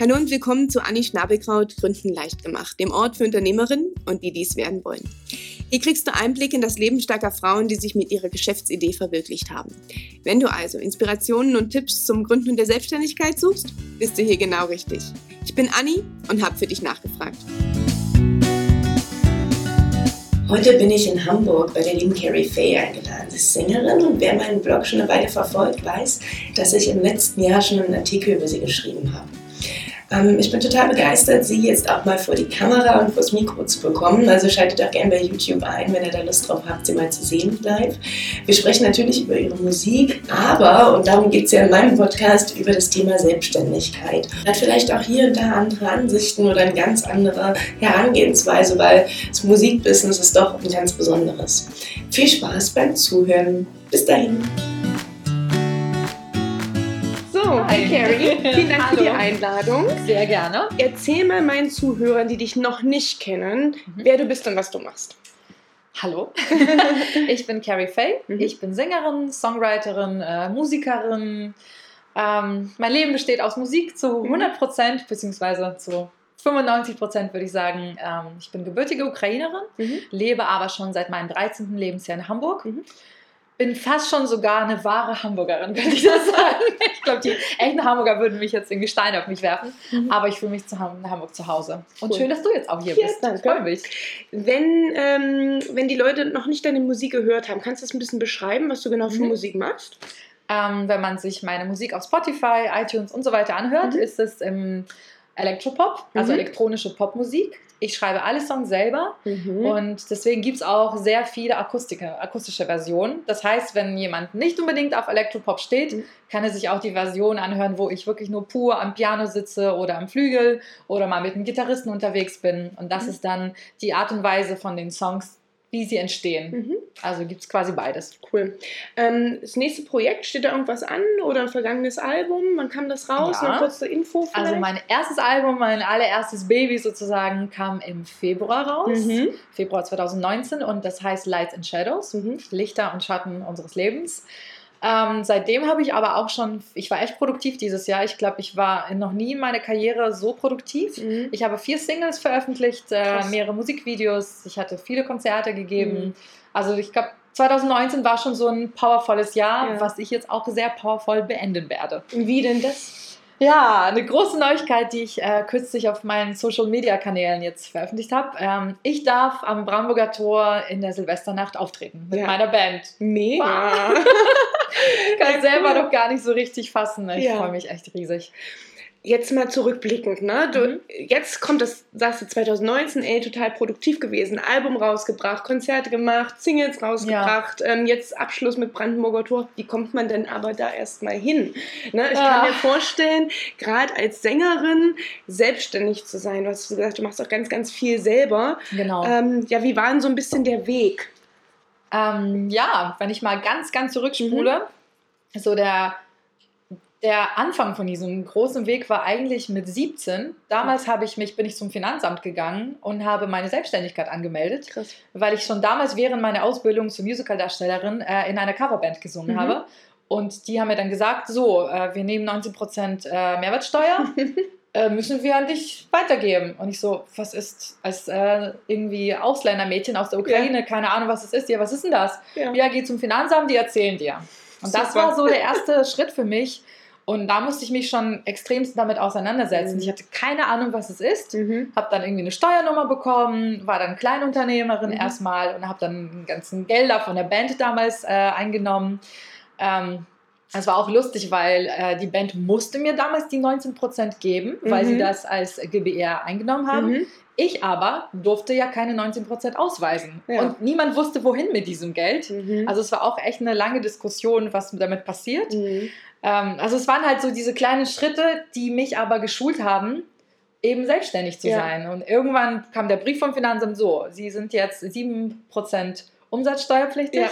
Hallo und willkommen zu Anni Schnabelkraut Gründen leicht gemacht, dem Ort für Unternehmerinnen und die dies werden wollen. Hier kriegst du Einblick in das Leben starker Frauen, die sich mit ihrer Geschäftsidee verwirklicht haben. Wenn du also Inspirationen und Tipps zum Gründen der Selbstständigkeit suchst, bist du hier genau richtig. Ich bin Anni und habe für dich nachgefragt. Heute bin ich in Hamburg bei der lieben Carrie Faye eingeladen. Sie ist Sängerin und wer meinen Blog schon eine Weile verfolgt, weiß, dass ich im letzten Jahr schon einen Artikel über sie geschrieben habe. Ähm, ich bin total begeistert, Sie jetzt auch mal vor die Kamera und vors Mikro zu bekommen. Also schaltet auch gerne bei YouTube ein, wenn ihr da Lust drauf habt, sie mal zu sehen live. Wir sprechen natürlich über Ihre Musik, aber, und darum geht es ja in meinem Podcast, über das Thema Selbstständigkeit. Hat vielleicht auch hier und da andere Ansichten oder eine ganz andere Herangehensweise, weil das Musikbusiness ist doch ein ganz besonderes. Viel Spaß beim Zuhören. Bis dahin. Hi Carrie, vielen Dank Hallo. für die Einladung. Sehr gerne. Erzähl mal meinen Zuhörern, die dich noch nicht kennen, mhm. wer du bist und was du machst. Hallo, ich bin Carrie Faye. Mhm. Ich bin Sängerin, Songwriterin, äh, Musikerin. Ähm, mein Leben besteht aus Musik zu 100 mhm. Prozent, beziehungsweise zu 95 Prozent würde ich sagen. Ähm, ich bin gebürtige Ukrainerin, mhm. lebe aber schon seit meinem 13. Lebensjahr in Hamburg. Bin fast schon sogar eine wahre Hamburgerin, könnte ich das sagen. ich glaube, die echten Hamburger würden mich jetzt irgendwie Steine auf mich werfen. Mhm. Aber ich fühle mich zu Hamburg zu Hause. Und cool. schön, dass du jetzt auch hier ja, bist. Danke. Ich freue mich. Wenn, ähm, wenn die Leute noch nicht deine Musik gehört haben, kannst du das ein bisschen beschreiben, was du genau für mhm. Musik machst? Ähm, wenn man sich meine Musik auf Spotify, iTunes und so weiter anhört, mhm. ist es im Elektropop, also mhm. elektronische Popmusik. Ich schreibe alle Songs selber mhm. und deswegen gibt es auch sehr viele Akustika, akustische Versionen. Das heißt, wenn jemand nicht unbedingt auf Elektropop steht, mhm. kann er sich auch die Version anhören, wo ich wirklich nur pur am Piano sitze oder am Flügel oder mal mit einem Gitarristen unterwegs bin. Und das mhm. ist dann die Art und Weise von den Songs, wie sie entstehen. Mhm. Also gibt es quasi beides. Cool. Ähm, das nächste Projekt, steht da irgendwas an oder ein vergangenes Album? Wann kam das raus? Ja. Eine kurze Info vielleicht? Also mein erstes Album, mein allererstes Baby sozusagen, kam im Februar raus. Mhm. Februar 2019 und das heißt Lights and Shadows, mhm. Lichter und Schatten unseres Lebens. Ähm, seitdem habe ich aber auch schon, ich war echt produktiv dieses Jahr. Ich glaube, ich war noch nie in meiner Karriere so produktiv. Mhm. Ich habe vier Singles veröffentlicht, äh, mehrere Musikvideos, ich hatte viele Konzerte gegeben. Mhm. Also ich glaube, 2019 war schon so ein powervolles Jahr, ja. was ich jetzt auch sehr powervoll beenden werde. Wie denn das? Ja, eine große Neuigkeit, die ich äh, kürzlich auf meinen Social Media Kanälen jetzt veröffentlicht habe. Ähm, ich darf am Brandenburger Tor in der Silvesternacht auftreten mit ja. meiner Band. Mega! Kann selber noch gar nicht so richtig fassen. Ich ja. freue mich echt riesig jetzt mal zurückblickend, ne? Du, mhm. Jetzt kommt das, sagst du 2019, ey, total produktiv gewesen, Album rausgebracht, Konzerte gemacht, Singles rausgebracht, ja. ähm, jetzt Abschluss mit Brandenburger Tor. Wie kommt man denn aber da erstmal hin? Ne? Ich ja. kann mir vorstellen, gerade als Sängerin selbstständig zu sein. Du hast gesagt, du machst auch ganz, ganz viel selber. Genau. Ähm, ja, wie war denn so ein bisschen der Weg? Ähm, ja, wenn ich mal ganz, ganz zurückspule, mhm. so der der Anfang von diesem großen Weg war eigentlich mit 17. Damals habe ich mich, bin ich zum Finanzamt gegangen und habe meine Selbstständigkeit angemeldet, Krass. weil ich schon damals während meiner Ausbildung zur Musicaldarstellerin äh, in einer Coverband gesungen mhm. habe. Und die haben mir dann gesagt, so, äh, wir nehmen 19% äh, Mehrwertsteuer, müssen wir an dich weitergeben. Und ich so, was ist als äh, irgendwie Ausländermädchen aus der Ukraine, ja. keine Ahnung, was es ist. Ja, was ist denn das? Ja, ja geh zum Finanzamt, die erzählen dir. Und Super. das war so der erste Schritt für mich, und da musste ich mich schon extremst damit auseinandersetzen. Mhm. Ich hatte keine Ahnung, was es ist. Mhm. Habe dann irgendwie eine Steuernummer bekommen, war dann Kleinunternehmerin mhm. erstmal und habe dann ganzen Gelder von der Band damals äh, eingenommen. Ähm, es war auch lustig, weil äh, die Band musste mir damals die 19% geben, weil sie mhm. das als GBR eingenommen haben. Mhm. Ich aber durfte ja keine 19% ausweisen. Ja. Und niemand wusste, wohin mit diesem Geld. Mhm. Also es war auch echt eine lange Diskussion, was damit passiert. Mhm. Ähm, also es waren halt so diese kleinen Schritte, die mich aber geschult haben, eben selbstständig zu ja. sein. Und irgendwann kam der Brief vom Finanzamt so, Sie sind jetzt 7% umsatzsteuerpflichtig. Ja.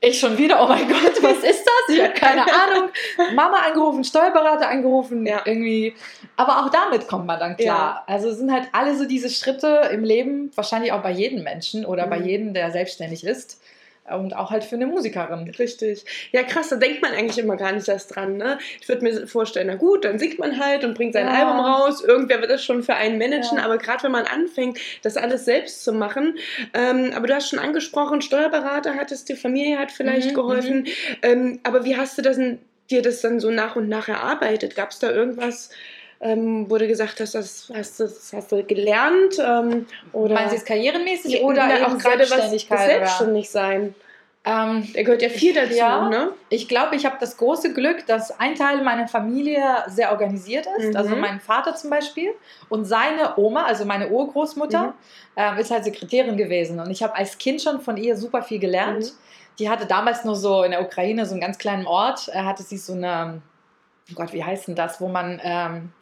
Ich schon wieder, oh mein Gott, was ist das? Ich habe keine Ahnung. Mama angerufen, Steuerberater angerufen, ja. irgendwie. Aber auch damit kommt man dann klar. Ja. Also es sind halt alle so diese Schritte im Leben, wahrscheinlich auch bei jedem Menschen oder mhm. bei jedem, der selbstständig ist, und auch halt für eine Musikerin. Richtig. Ja, krass, da denkt man eigentlich immer gar nicht erst dran. Ne? Ich würde mir vorstellen, na gut, dann singt man halt und bringt sein ja. Album raus. Irgendwer wird das schon für einen managen. Ja. Aber gerade wenn man anfängt, das alles selbst zu machen. Ähm, aber du hast schon angesprochen, Steuerberater hattest dir, Familie hat vielleicht mhm, geholfen. Mhm. Ähm, aber wie hast du das, dir das dann so nach und nach erarbeitet? Gab es da irgendwas? Ähm, wurde gesagt hast, das hast, das hast du gelernt. Ähm, oder Meinen Sie es karrierenmäßig oder auch gerade was selbstständig sein? Ähm, da gehört ja viel dazu, ja, ne? Ich glaube, ich habe das große Glück, dass ein Teil meiner Familie sehr organisiert ist. Mhm. Also mein Vater zum Beispiel und seine Oma, also meine Urgroßmutter, mhm. ähm, ist halt Sekretärin gewesen. Und ich habe als Kind schon von ihr super viel gelernt. Mhm. Die hatte damals nur so in der Ukraine so einen ganz kleinen Ort. Hatte sie so eine oh Gott, wie heißt denn das, wo man ähm,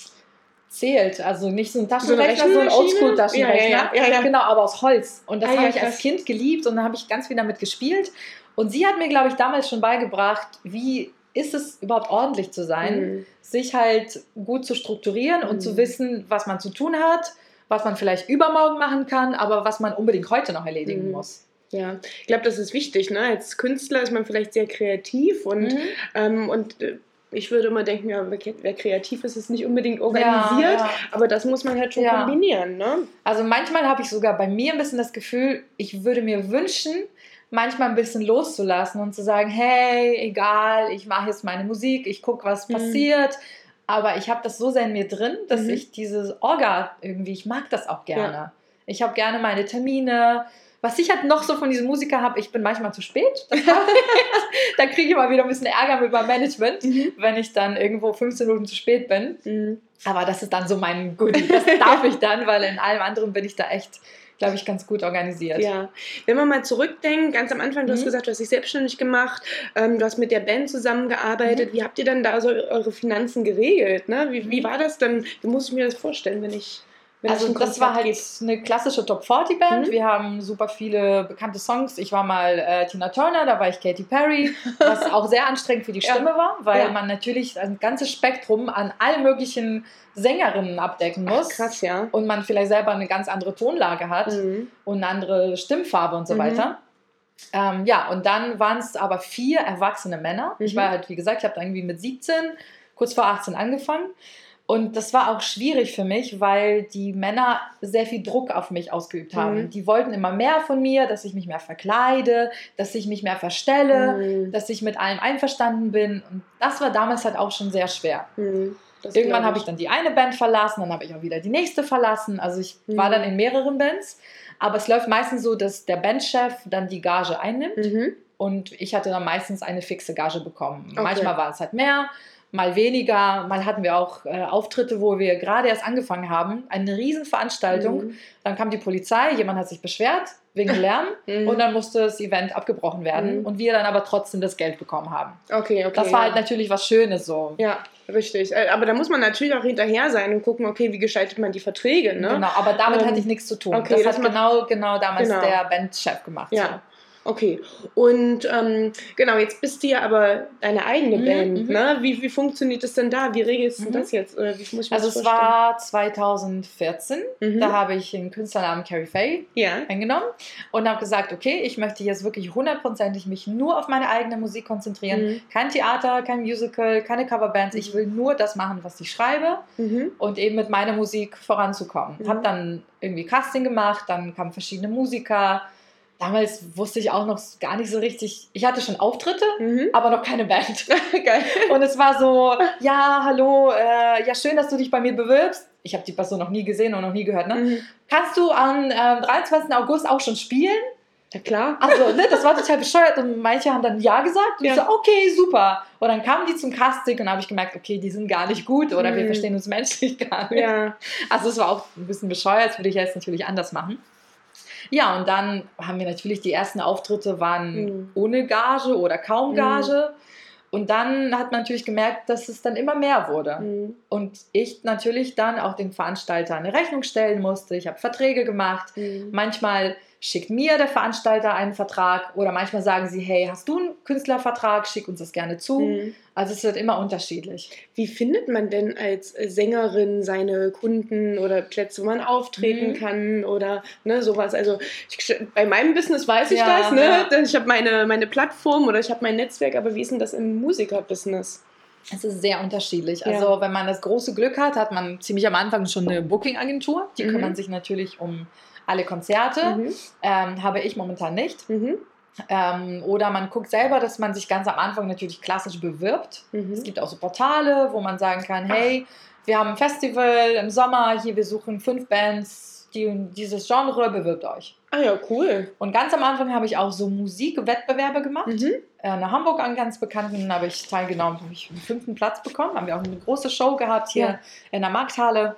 zählt. Also nicht so ein Taschenrechner, so, ein Oldschool-Taschenrechner. Ja, ja, ja, genau, aber aus Holz. Und das ah, habe ich als Kind geliebt und dann habe ich ganz viel damit gespielt. Und sie hat mir, glaube ich, damals schon beigebracht, wie ist es überhaupt ordentlich zu sein, mhm. sich halt gut zu strukturieren mhm. und zu mhm. wissen, was man zu tun hat, was man vielleicht übermorgen machen kann, aber was man unbedingt heute noch erledigen mhm. muss. Ja, ich glaube, das ist wichtig. Ne? Als Künstler ist man vielleicht sehr kreativ und, mhm. ähm, und äh, ich würde immer denken, ja, wer, kreativ ist, ist nicht unbedingt organisiert, ja, ja. aber das muss man halt schon ja. kombinieren. Ne? Also manchmal habe ich sogar bei mir ein bisschen das Gefühl, ich würde mir wünschen, manchmal ein bisschen loszulassen und zu sagen, hey, egal, ich mache jetzt meine Musik, ich gucke, was mhm. passiert. Aber ich habe das so sehr in mir drin, dass mhm. ich dieses Orga irgendwie, ich mag das auch gerne. Ich habe gerne meine Termine, was ich halt noch so von diesem Musiker habe, ich bin manchmal zu spät. da kriege ich immer wieder ein bisschen Ärger mit meinem Management, mhm. wenn ich dann irgendwo 15 Minuten zu spät bin. Mhm. Aber das ist dann so mein Goodie. Das darf ich dann, weil in allem anderen bin ich da echt glaube ich, ganz gut organisiert. Ja, wenn man mal zurückdenkt, ganz am Anfang, du mhm. hast gesagt, du hast dich selbstständig gemacht, ähm, du hast mit der Band zusammengearbeitet. Mhm. Wie habt ihr dann da so eure Finanzen geregelt? Ne? Wie, wie mhm. war das dann? Wie muss ich mir das vorstellen, wenn ich also das war halt geht. eine klassische Top 40 Band. Mhm. Wir haben super viele bekannte Songs. Ich war mal äh, Tina Turner, da war ich Katy Perry, was auch sehr anstrengend für die Stimme ja. war, weil ja. man natürlich ein ganzes Spektrum an allen möglichen Sängerinnen abdecken muss. Ach, krass, ja. Und man vielleicht selber eine ganz andere Tonlage hat mhm. und eine andere Stimmfarbe und so mhm. weiter. Ähm, ja, und dann waren es aber vier erwachsene Männer. Ich mhm. war halt, wie gesagt, ich habe irgendwie mit 17, kurz vor 18 angefangen. Und das war auch schwierig für mich, weil die Männer sehr viel Druck auf mich ausgeübt haben. Mhm. Die wollten immer mehr von mir, dass ich mich mehr verkleide, dass ich mich mehr verstelle, mhm. dass ich mit allem einverstanden bin. Und das war damals halt auch schon sehr schwer. Mhm. Irgendwann habe ich dann die eine Band verlassen, dann habe ich auch wieder die nächste verlassen. Also ich war dann mhm. in mehreren Bands. Aber es läuft meistens so, dass der Bandchef dann die Gage einnimmt. Mhm. Und ich hatte dann meistens eine fixe Gage bekommen. Okay. Manchmal war es halt mehr, mal weniger. Mal hatten wir auch äh, Auftritte, wo wir gerade erst angefangen haben. Eine Riesenveranstaltung. Mhm. Dann kam die Polizei, jemand hat sich beschwert wegen Lärm mhm. und dann musste das Event abgebrochen werden mhm. und wir dann aber trotzdem das Geld bekommen haben. Okay, okay. Das war halt ja. halt natürlich was Schönes so. Ja, richtig. Äh, aber da muss man natürlich auch hinterher sein und gucken, okay, wie gestaltet man die Verträge, ne? Genau, aber damit ähm, hatte ich nichts zu tun. Okay, das, das hat genau, genau damals genau. der Bandchef gemacht. Ja. So. Okay. Und ähm, genau, jetzt bist du ja aber deine eigene mhm, Band. Mhm. Ne? Wie, wie funktioniert das denn da? Wie regelst du mhm. das jetzt? Oder wie muss ich also es war 2014. Mhm. Da habe ich den Künstlernamen Carrie Faye ja. eingenommen und habe gesagt, okay, ich möchte jetzt wirklich hundertprozentig mich nur auf meine eigene Musik konzentrieren. Mhm. Kein Theater, kein Musical, keine Coverbands. Ich will nur das machen, was ich schreibe mhm. und eben mit meiner Musik voranzukommen. Mhm. Habe dann irgendwie Casting gemacht, dann kamen verschiedene Musiker damals wusste ich auch noch gar nicht so richtig. Ich hatte schon Auftritte, mhm. aber noch keine Band. Geil. Und es war so, ja, hallo, äh, ja, schön, dass du dich bei mir bewirbst. Ich habe die Person noch nie gesehen und noch nie gehört. Ne? Mhm. Kannst du am äh, 23. August auch schon spielen? Ja, klar. Also, ne, das war total bescheuert und manche haben dann Ja gesagt und ja. ich so, okay, super. Und dann kamen die zum Casting und habe ich gemerkt, okay, die sind gar nicht gut oder mhm. wir verstehen uns menschlich gar nicht. Ja. Also, es war auch ein bisschen bescheuert, das würde ich jetzt natürlich anders machen. Ja, und dann haben wir natürlich die ersten Auftritte waren mhm. ohne Gage oder kaum mhm. Gage. Mhm. Und dann hat man natürlich gemerkt, dass es dann immer mehr wurde. Mhm. Und ich natürlich dann auch den Veranstalter eine Rechnung stellen musste. Ich habe Verträge gemacht. Mhm. Manchmal schickt mir der Veranstalter einen Vertrag oder manchmal sagen sie, hey, hast du einen Künstlervertrag, schick uns das gerne zu. Mhm. Also es wird immer unterschiedlich. Wie findet man denn als Sängerin seine Kunden oder Plätze, wo man auftreten mhm. kann oder ne, sowas? Also ich, bei meinem Business weiß ich ja, das, ne? Ja. Ich habe meine, meine Plattform oder ich habe mein Netzwerk, aber wie ist denn das im Musikerbusiness? Es ist sehr unterschiedlich. Ja. Also wenn man das große Glück hat, hat man ziemlich am Anfang schon eine Booking-Agentur. Die mhm. kümmern sich natürlich um alle Konzerte. Mhm. Ähm, habe ich momentan nicht. Mhm. Ähm, oder man guckt selber, dass man sich ganz am Anfang natürlich klassisch bewirbt. Mhm. Es gibt auch so Portale, wo man sagen kann, hey, wir haben ein Festival im Sommer, hier wir suchen fünf Bands, die, dieses Genre, bewirbt euch. Ah ja, cool. Und ganz am Anfang habe ich auch so Musikwettbewerbe gemacht. Mhm. Äh, in Hamburg an ganz bekannten habe ich teilgenommen, habe ich einen fünften Platz bekommen. Haben wir auch eine große Show gehabt hier ja. in der Markthalle.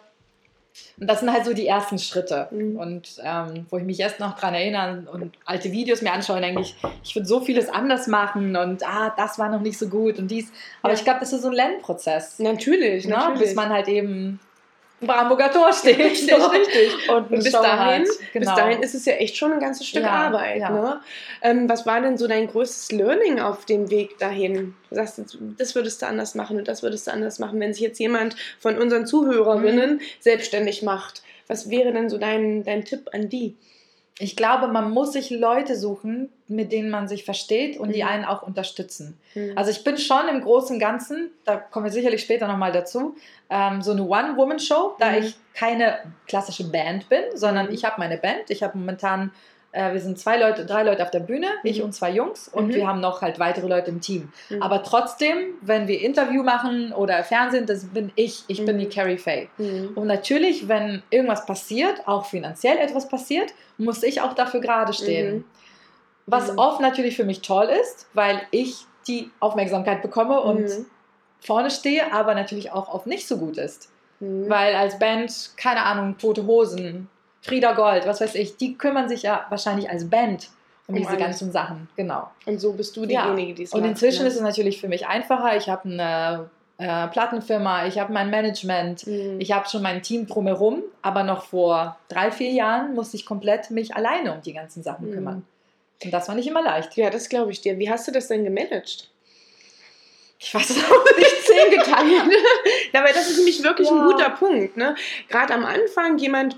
Und das sind halt so die ersten Schritte. Mhm. Und ähm, wo ich mich erst noch dran erinnere und alte Videos mir anschaue, denke ich, ich würde so vieles anders machen und ah, das war noch nicht so gut und dies. Aber ja. ich glaube, das ist so ein Lernprozess. Natürlich, ne? natürlich. Bis man halt eben Brandenburger Tor steht. Richtig, so. richtig. Und, bis, dahin, genau. bis dahin ist es ja echt schon ein ganzes Stück ja, Arbeit. Ja. Ne? Ähm, was war denn so dein größtes Learning auf dem Weg dahin? Du sagst, das würdest du anders machen und das würdest du anders machen. Wenn sich jetzt jemand von unseren Zuhörerinnen mhm. selbstständig macht, was wäre denn so dein, dein Tipp an die? Ich glaube, man muss sich Leute suchen, mit denen man sich versteht und mhm. die einen auch unterstützen. Mhm. Also ich bin schon im Großen und Ganzen, da kommen wir sicherlich später nochmal dazu, ähm, so eine One-Woman-Show, da mhm. ich keine klassische Band bin, sondern mhm. ich habe meine Band. Ich habe momentan äh, wir sind zwei Leute, drei Leute auf der Bühne, mhm. ich und zwei Jungs und mhm. wir haben noch halt weitere Leute im Team. Mhm. Aber trotzdem, wenn wir Interview machen oder Fernsehen, das bin ich, ich bin die mhm. Carrie Faye. Mhm. Und natürlich, wenn irgendwas passiert, auch finanziell etwas passiert, muss ich auch dafür gerade stehen. Mhm. Was oft natürlich für mich toll ist, weil ich die Aufmerksamkeit bekomme und vorne stehe, aber natürlich auch oft nicht so gut ist. Weil als Band, keine Ahnung, tote Hosen, Frieda Gold, was weiß ich, die kümmern sich ja wahrscheinlich als Band um, diese alles. ganzen Sachen. Genau. Und so bist du diejenige, ja. die es Und inzwischen ne? ist es natürlich für mich einfacher. Ich habe eine äh, Plattenfirma, ich habe mein Management, mhm. ich habe schon mein Team drumherum, aber noch vor drei, vier Jahren musste ich komplett mich alleine um die ganzen Sachen mhm. kümmern. Und das war nicht immer leicht. Ja, das glaube ich dir. Wie hast du das denn gemanagt? Ich weiß es auch nicht, zehn geteilt. ja, weil das ist nämlich wirklich ja. ein guter Punkt. Ne? Gerade am Anfang jemand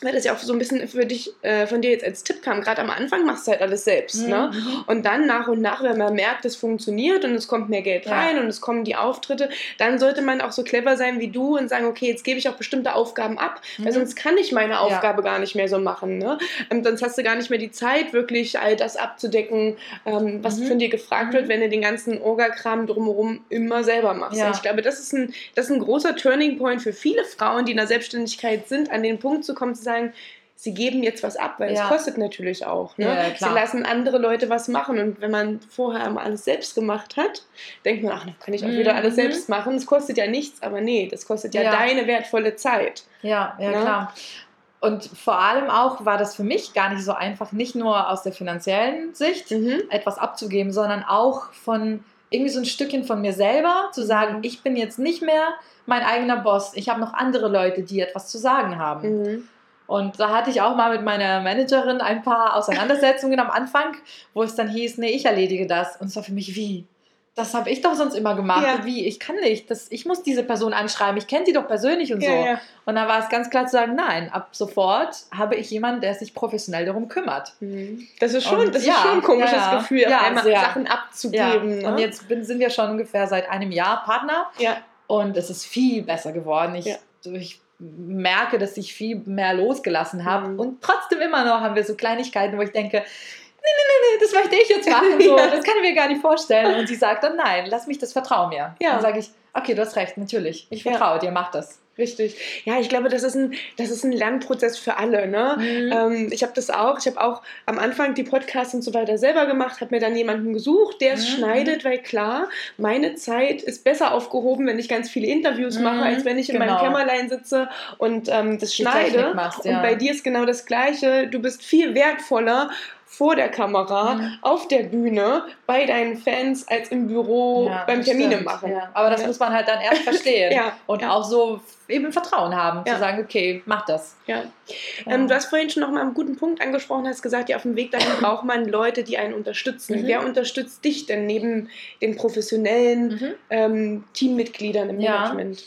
weil das ja auch so ein bisschen für dich, äh, von dir jetzt als Tipp kam, gerade am Anfang machst du halt alles selbst. Ne? Mhm. Ne? Und dann nach und nach, wenn man merkt, es funktioniert und es kommt mehr Geld rein ja. und es kommen die Auftritte, dann sollte man auch so clever sein wie du und sagen, okay, jetzt gebe ich auch bestimmte Aufgaben ab, mhm. weil sonst kann ich meine Aufgabe ja. gar nicht mehr so machen. Ne? Ähm, sonst hast du gar nicht mehr die Zeit, wirklich all das abzudecken, ähm, was mhm. von dir gefragt wird, mhm. wenn du den ganzen Orga-Kram drumherum immer selber machst. Ja. Und ich glaube, das ist, ein, das ist ein großer Turning Point für viele Frauen, die in der Selbstständigkeit sind, an den Punkt zu kommen, sagen, sie geben jetzt was ab, weil ja. es kostet natürlich auch. Ne? Ja, sie lassen andere Leute was machen und wenn man vorher mal alles selbst gemacht hat, denkt man, ach, dann kann ich auch mhm. wieder alles selbst machen. Es kostet ja nichts, aber nee, das kostet ja, ja. deine wertvolle Zeit. Ja, ja, ne? klar. Und vor allem auch war das für mich gar nicht so einfach, nicht nur aus der finanziellen Sicht mhm. etwas abzugeben, sondern auch von irgendwie so ein Stückchen von mir selber zu sagen, mhm. ich bin jetzt nicht mehr mein eigener Boss. Ich habe noch andere Leute, die etwas zu sagen haben. Mhm. Und da hatte ich auch mal mit meiner Managerin ein paar Auseinandersetzungen am Anfang, wo es dann hieß, nee, ich erledige das. Und es war für mich wie, das habe ich doch sonst immer gemacht. Ja. Wie, ich kann nicht. Das, ich muss diese Person anschreiben. Ich kenne die doch persönlich und so. Ja, ja. Und da war es ganz klar zu sagen, nein, ab sofort habe ich jemanden, der sich professionell darum kümmert. Mhm. Das ist schon, und, das ist schon ein komisches Gefühl, ja, einmal. Sachen abzugeben. Ne? Und jetzt bin, sind wir schon ungefähr seit einem Jahr Partner. Ja. Und es ist viel besser geworden. Ich, ich merke, dass ich viel mehr losgelassen habe. Mhm. Und trotzdem immer noch haben wir so Kleinigkeiten, wo ich denke, nee, nee, nee, das möchte ich jetzt machen. So, ja. Das kann ich mir gar nicht vorstellen. Und sie sagt dann, nein, lass mich das, vertrau mir. Ja. Dann sage ich, okay, du hast recht, natürlich. Ich vertraue ja. dir, mach das. Richtig. Ja, ich glaube, das ist ein, das ist ein Lernprozess für alle. Ne? Mhm. Ähm, ich habe das auch. Ich habe auch am Anfang die Podcasts und so weiter selber gemacht, habe mir dann jemanden gesucht, der es mhm. schneidet, weil klar, meine Zeit ist besser aufgehoben, wenn ich ganz viele Interviews mhm. mache, als wenn ich in genau. meinem Kämmerlein sitze und ähm, das schneide. Machst, ja. Und bei dir ist genau das Gleiche. Du bist viel wertvoller vor der Kamera, mhm. auf der Bühne, bei deinen Fans, als im Büro ja, beim Termine stimmt. machen. Ja. Aber das muss man halt dann erst verstehen und auch so eben Vertrauen haben, zu sagen, okay, mach das. Ja. Ähm, du hast vorhin schon noch mal einen guten Punkt angesprochen, hast gesagt, ja, auf dem Weg dahin braucht man Leute, die einen unterstützen. Mhm. Wer unterstützt dich denn neben den professionellen mhm. ähm, Teammitgliedern im Management?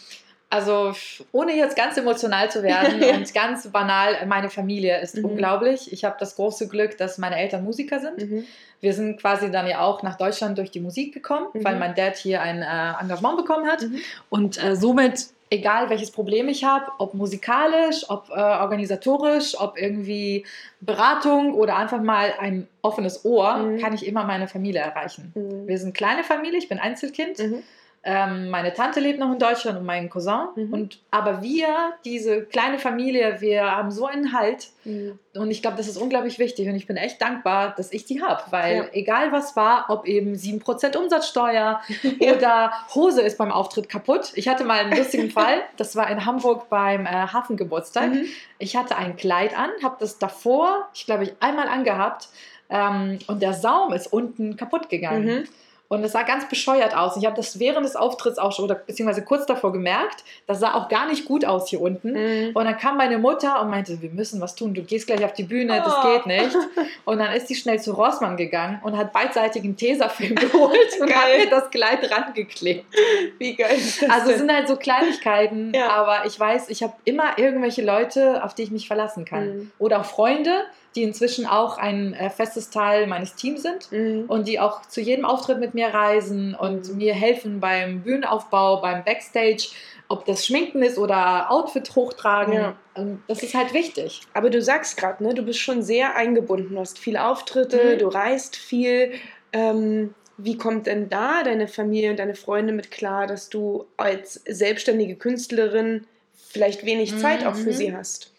Also ohne jetzt ganz emotional zu werden und ganz banal, meine Familie ist mhm. unglaublich. Ich habe das große Glück, dass meine Eltern Musiker sind. Mhm. Wir sind quasi dann ja auch nach Deutschland durch die Musik gekommen, mhm. weil mein Dad hier ein äh, Engagement bekommen hat. Mhm. Und äh, somit, egal welches Problem ich habe, ob musikalisch, ob äh, organisatorisch, ob irgendwie Beratung oder einfach mal ein offenes Ohr, mhm. kann ich immer meine Familie erreichen. Mhm. Wir sind kleine Familie, ich bin Einzelkind. Ähm, meine Tante lebt noch in Deutschland und mein Cousin. Mhm. Und, aber wir, diese kleine Familie, wir haben so einen Halt. Mhm. Und ich glaube, das ist unglaublich wichtig. Und ich bin echt dankbar, dass ich die habe. Weil ja. egal was war, ob eben 7% Umsatzsteuer ja. oder Hose ist beim Auftritt kaputt. Ich hatte mal einen lustigen Fall. Das war in Hamburg beim äh, Hafengeburtstag. Mhm. Ich hatte ein Kleid an, habe das davor, ich glaube, ich einmal angehabt. Ähm, und der Saum ist unten kaputt gegangen. Und es sah ganz bescheuert aus. Ich habe das während des Auftritts auch schon, oder beziehungsweise kurz davor gemerkt, das sah auch gar nicht gut aus hier unten. Mhm. Und dann kam meine Mutter und meinte, wir müssen was tun, du gehst gleich auf die Bühne, oh. das geht nicht. Und dann ist sie schnell zu Rossmann gegangen und hat beidseitigen Tesafilm geholt und hat mir das Kleid rangeklebt. Wie geil ist das Also es sind halt so Kleinigkeiten, ja. aber ich weiß, ich habe immer irgendwelche Leute, auf die ich mich verlassen kann. Mhm. Oder auch Freunde, die inzwischen auch ein äh, festes Teil meines Teams sind mhm. und die auch zu jedem Auftritt mit mir reisen und mhm. mir helfen beim Bühnenaufbau, beim Backstage, ob das Schminken ist oder Outfit hochtragen. Ja. Ähm, das ist halt wichtig. Aber du sagst gerade, ne, du bist schon sehr eingebunden, du hast viele Auftritte, mhm. du reist viel. Ähm, wie kommt denn da deine Familie und deine Freunde mit klar, dass du als selbstständige Künstlerin vielleicht wenig Zeit auch für mhm. sie hast?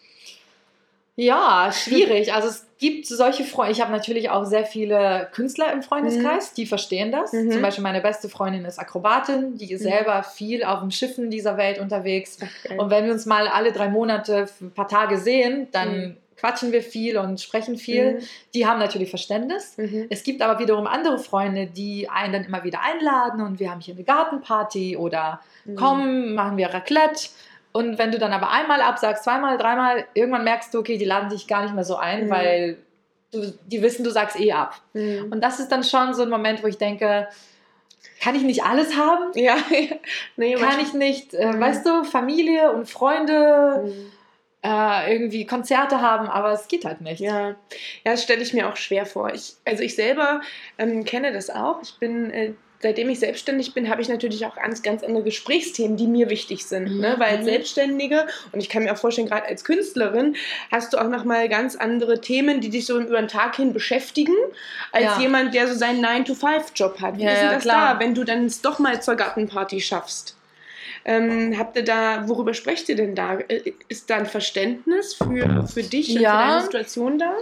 Ja, schwierig. Also es gibt solche Freunde. Ich habe natürlich auch sehr viele Künstler im Freundeskreis, mhm. die verstehen das. Mhm. Zum Beispiel meine beste Freundin ist Akrobatin, die ist mhm. selber viel auf den Schiffen dieser Welt unterwegs. Okay. Und wenn wir uns mal alle drei Monate ein paar Tage sehen, dann mhm. quatschen wir viel und sprechen viel. Mhm. Die haben natürlich Verständnis. Mhm. Es gibt aber wiederum andere Freunde, die einen dann immer wieder einladen und wir haben hier eine Gartenparty oder kommen, machen wir Raclette. Und wenn du dann aber einmal absagst, zweimal, dreimal, irgendwann merkst du, okay, die laden dich gar nicht mehr so ein, mhm. weil du, die wissen, du sagst eh ab. Mhm. Und das ist dann schon so ein Moment, wo ich denke, kann ich nicht alles haben? Ja. Nee, kann ich nicht, äh, mhm. weißt du, Familie und Freunde, mhm. äh, irgendwie Konzerte haben, aber es geht halt nicht. Ja, ja das stelle ich mir auch schwer vor. Ich, also ich selber ähm, kenne das auch. Ich bin äh, seitdem ich selbstständig bin, habe ich natürlich auch ganz, ganz andere Gesprächsthemen, die mir wichtig sind. Mhm. Ne? Weil als. Selbstständige, und ich kann mir auch vorstellen, gerade als Künstlerin, hast du auch nochmal ganz andere Themen, die dich so über den Tag hin beschäftigen, als ja. jemand, der so seinen 9-to-5-Job hat. Wie ja, ist denn das klar. da, wenn du dann doch mal zur Gartenparty schaffst? Ähm, habt ihr da, worüber sprecht ihr denn da? Äh, ist da ein Verständnis für, für dich und ja. für deine Situation da?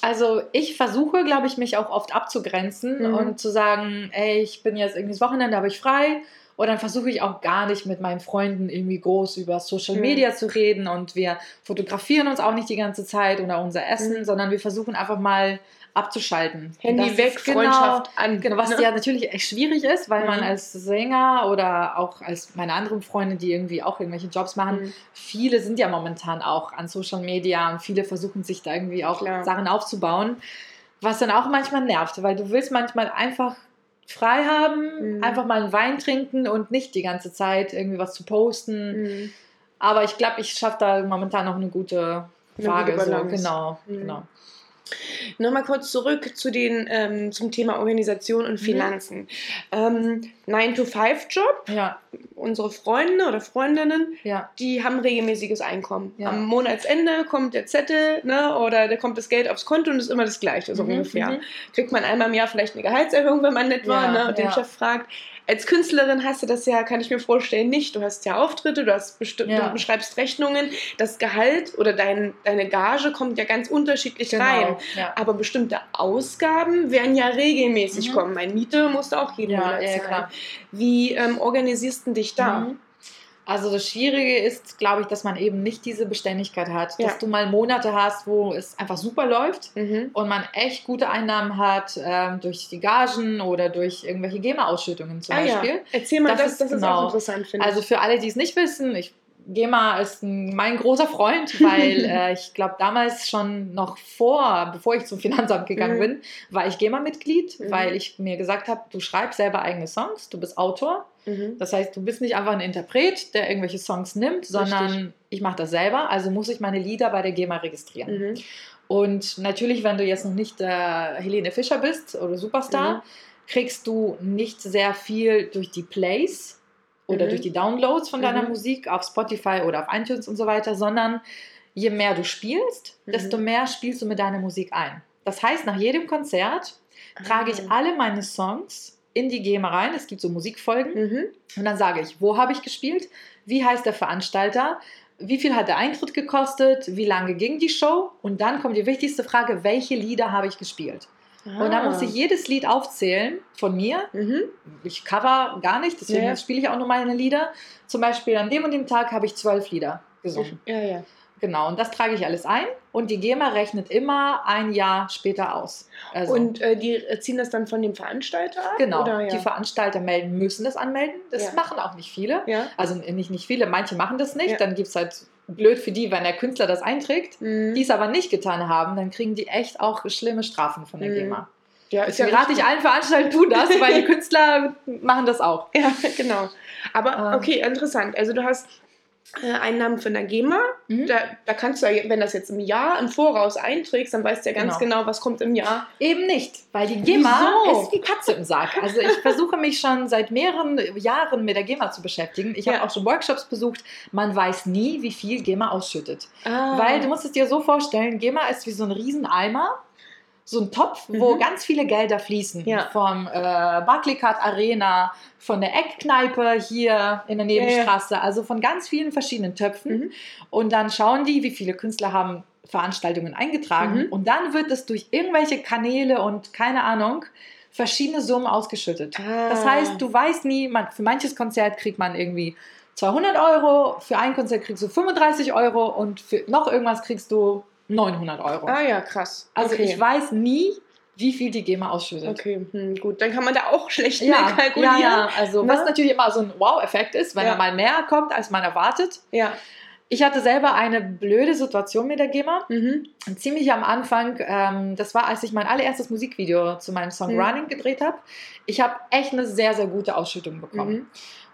Also ich versuche, glaube ich, mich auch oft abzugrenzen mhm. und zu sagen, ey, ich bin jetzt irgendwie das Wochenende, habe ich frei. Und dann versuche ich auch gar nicht mit meinen Freunden irgendwie groß über Social Media mhm. zu reden und wir fotografieren uns auch nicht die ganze Zeit oder unser Essen, mhm. sondern wir versuchen einfach mal abzuschalten. Handy weg, genau, Freundschaft an. Genau, was ne? ja natürlich echt schwierig ist, weil mhm. man als Sänger oder auch als meine anderen Freunde, die irgendwie auch irgendwelche Jobs machen, mhm. viele sind ja momentan auch an Social Media und viele versuchen sich da irgendwie auch Klar. Sachen aufzubauen, was dann auch manchmal nervt, weil du willst manchmal einfach frei haben, mhm. einfach mal einen Wein trinken und nicht die ganze Zeit irgendwie was zu posten. Mhm. Aber ich glaube, ich schaffe da momentan noch eine gute Frage. So, genau, mhm. genau. Nochmal kurz zurück zu den, ähm, zum Thema Organisation und mhm. Finanzen. Mhm. Ähm, 9-to-5-Job, ja. unsere Freunde oder Freundinnen, ja. die haben regelmäßiges Einkommen. Ja. Am Monatsende kommt der Zettel ne, oder da kommt das Geld aufs Konto und ist immer das Gleiche, so mhm. ungefähr. Mhm. Kriegt man einmal im Jahr vielleicht eine Gehaltserhöhung, wenn man nett war ne, und den Chef fragt. Als Künstlerin hast du das ja, kann ich mir vorstellen, nicht. Du hast ja Auftritte, du, hast bestimmt, ja. du schreibst Rechnungen. Das Gehalt oder dein, deine Gage kommt ja ganz unterschiedlich genau. rein. Ja. Aber bestimmte Ausgaben werden ja regelmäßig mhm. kommen. Mein Miete musst du auch jeden ja, Monat zahlen. Wie ähm, organisierst du dich da? Mhm. Also das Schwierige ist, glaube ich, dass man eben nicht diese Beständigkeit hat, ja. dass du mal Monate hast, wo es einfach super läuft mhm. und man echt gute Einnahmen hat ähm, durch die Gagen oder durch irgendwelche GEMA-Ausschüttungen zum ah, Beispiel. Ja. Erzähl mal, das, das, ist, das genau. ist auch interessant, finde ich. Also für alle, die es nicht wissen, ich GEMA ist ein, mein großer Freund, weil äh, ich glaube damals schon noch vor, bevor ich zum Finanzamt gegangen mhm. bin, war ich GEMA-Mitglied, mhm. weil ich mir gesagt habe, du schreibst selber eigene Songs, du bist Autor. Mhm. Das heißt, du bist nicht einfach ein Interpret, der irgendwelche Songs nimmt, sondern Richtig. ich mache das selber, also muss ich meine Lieder bei der GEMA registrieren. Mhm. Und natürlich, wenn du jetzt noch nicht äh, Helene Fischer bist oder Superstar, mhm. kriegst du nicht sehr viel durch die Plays oder mhm. durch die Downloads von deiner mhm. Musik auf Spotify oder auf iTunes und so weiter, sondern je mehr du spielst, mhm. desto mehr spielst du mit deiner Musik ein. Das heißt, nach jedem Konzert trage ich ah. alle meine Songs in die GEMA rein. Es gibt so Musikfolgen. Mhm. Und dann sage ich, wo habe ich gespielt? Wie heißt der Veranstalter? Wie viel hat der Eintritt gekostet? Wie lange ging die Show? Und dann kommt die wichtigste Frage, welche Lieder habe ich gespielt? Ah. Und dann muss ich jedes Lied aufzählen von mir. Mhm. Ich cover gar nicht, deswegen ja. spiele ich auch nur meine Lieder. Zum Beispiel an dem und dem Tag habe ich zwölf Lieder gesungen. Ja, ja. Genau, und das trage ich alles ein und die GEMA rechnet immer ein Jahr später aus. Also, und äh, die ziehen das dann von dem Veranstalter ab? Genau, oder, ja. die Veranstalter melden, müssen das anmelden. Das ja. machen auch nicht viele. Ja. Also nicht, nicht viele, manche machen das nicht. Dann gibt es halt blöd für die, wenn der Künstler das einträgt, mhm. die es aber nicht getan haben, dann kriegen die echt auch schlimme Strafen von der mhm. GEMA. Ja, ist Deswegen ja rate ich allen Veranstaltern, tun das, weil die Künstler machen das auch. Ja, genau. Aber ähm. okay, interessant. Also du hast Einnahmen von der GEMA. Mhm. Da, da, kannst du, wenn das jetzt im Jahr im Voraus einträgst, dann weißt du ja ganz genau, genau was kommt im Jahr. Eben nicht, weil die GEMA Wieso? ist die Katze im Sack. Also ich versuche mich schon seit mehreren Jahren mit der GEMA zu beschäftigen. Ich ja. habe auch schon Workshops besucht. Man weiß nie, wie viel GEMA ausschüttet. Ah. Weil du musst es dir so vorstellen, GEMA ist wie so ein Rieseneimer so ein Topf, mhm. wo ganz viele Gelder fließen. Ja. Vom äh, Barclaycard Arena, von der Eckkneipe hier in der Nebenstraße, ja, ja. also von ganz vielen verschiedenen Töpfen. Mhm. Und dann schauen die, wie viele Künstler haben Veranstaltungen eingetragen. Mhm. Und dann wird es durch irgendwelche Kanäle und keine Ahnung verschiedene Summen ausgeschüttet. Ah. Das heißt, du weißt nie, man, für manches Konzert kriegt man irgendwie 200 Euro, für ein Konzert kriegst du 35 Euro und für noch irgendwas kriegst du 900 Euro. Ah ja, krass. Also okay. ich weiß nie, wie viel die GEMA ausschüttet. Okay, hm, gut. Dann kann man da auch schlecht ja, mehr kalkulieren. Ja, ja. Also? Ne? was natürlich immer so ein Wow-Effekt ist, wenn ja. da mal mehr kommt, als man erwartet. Ja. Ich hatte selber eine blöde Situation mit der GEMA. Mhm. Ziemlich am Anfang, ähm, das war, als ich mein allererstes Musikvideo zu meinem Song mhm. Running gedreht habe. Ich habe echt eine sehr, sehr gute Ausschüttung bekommen. Mhm.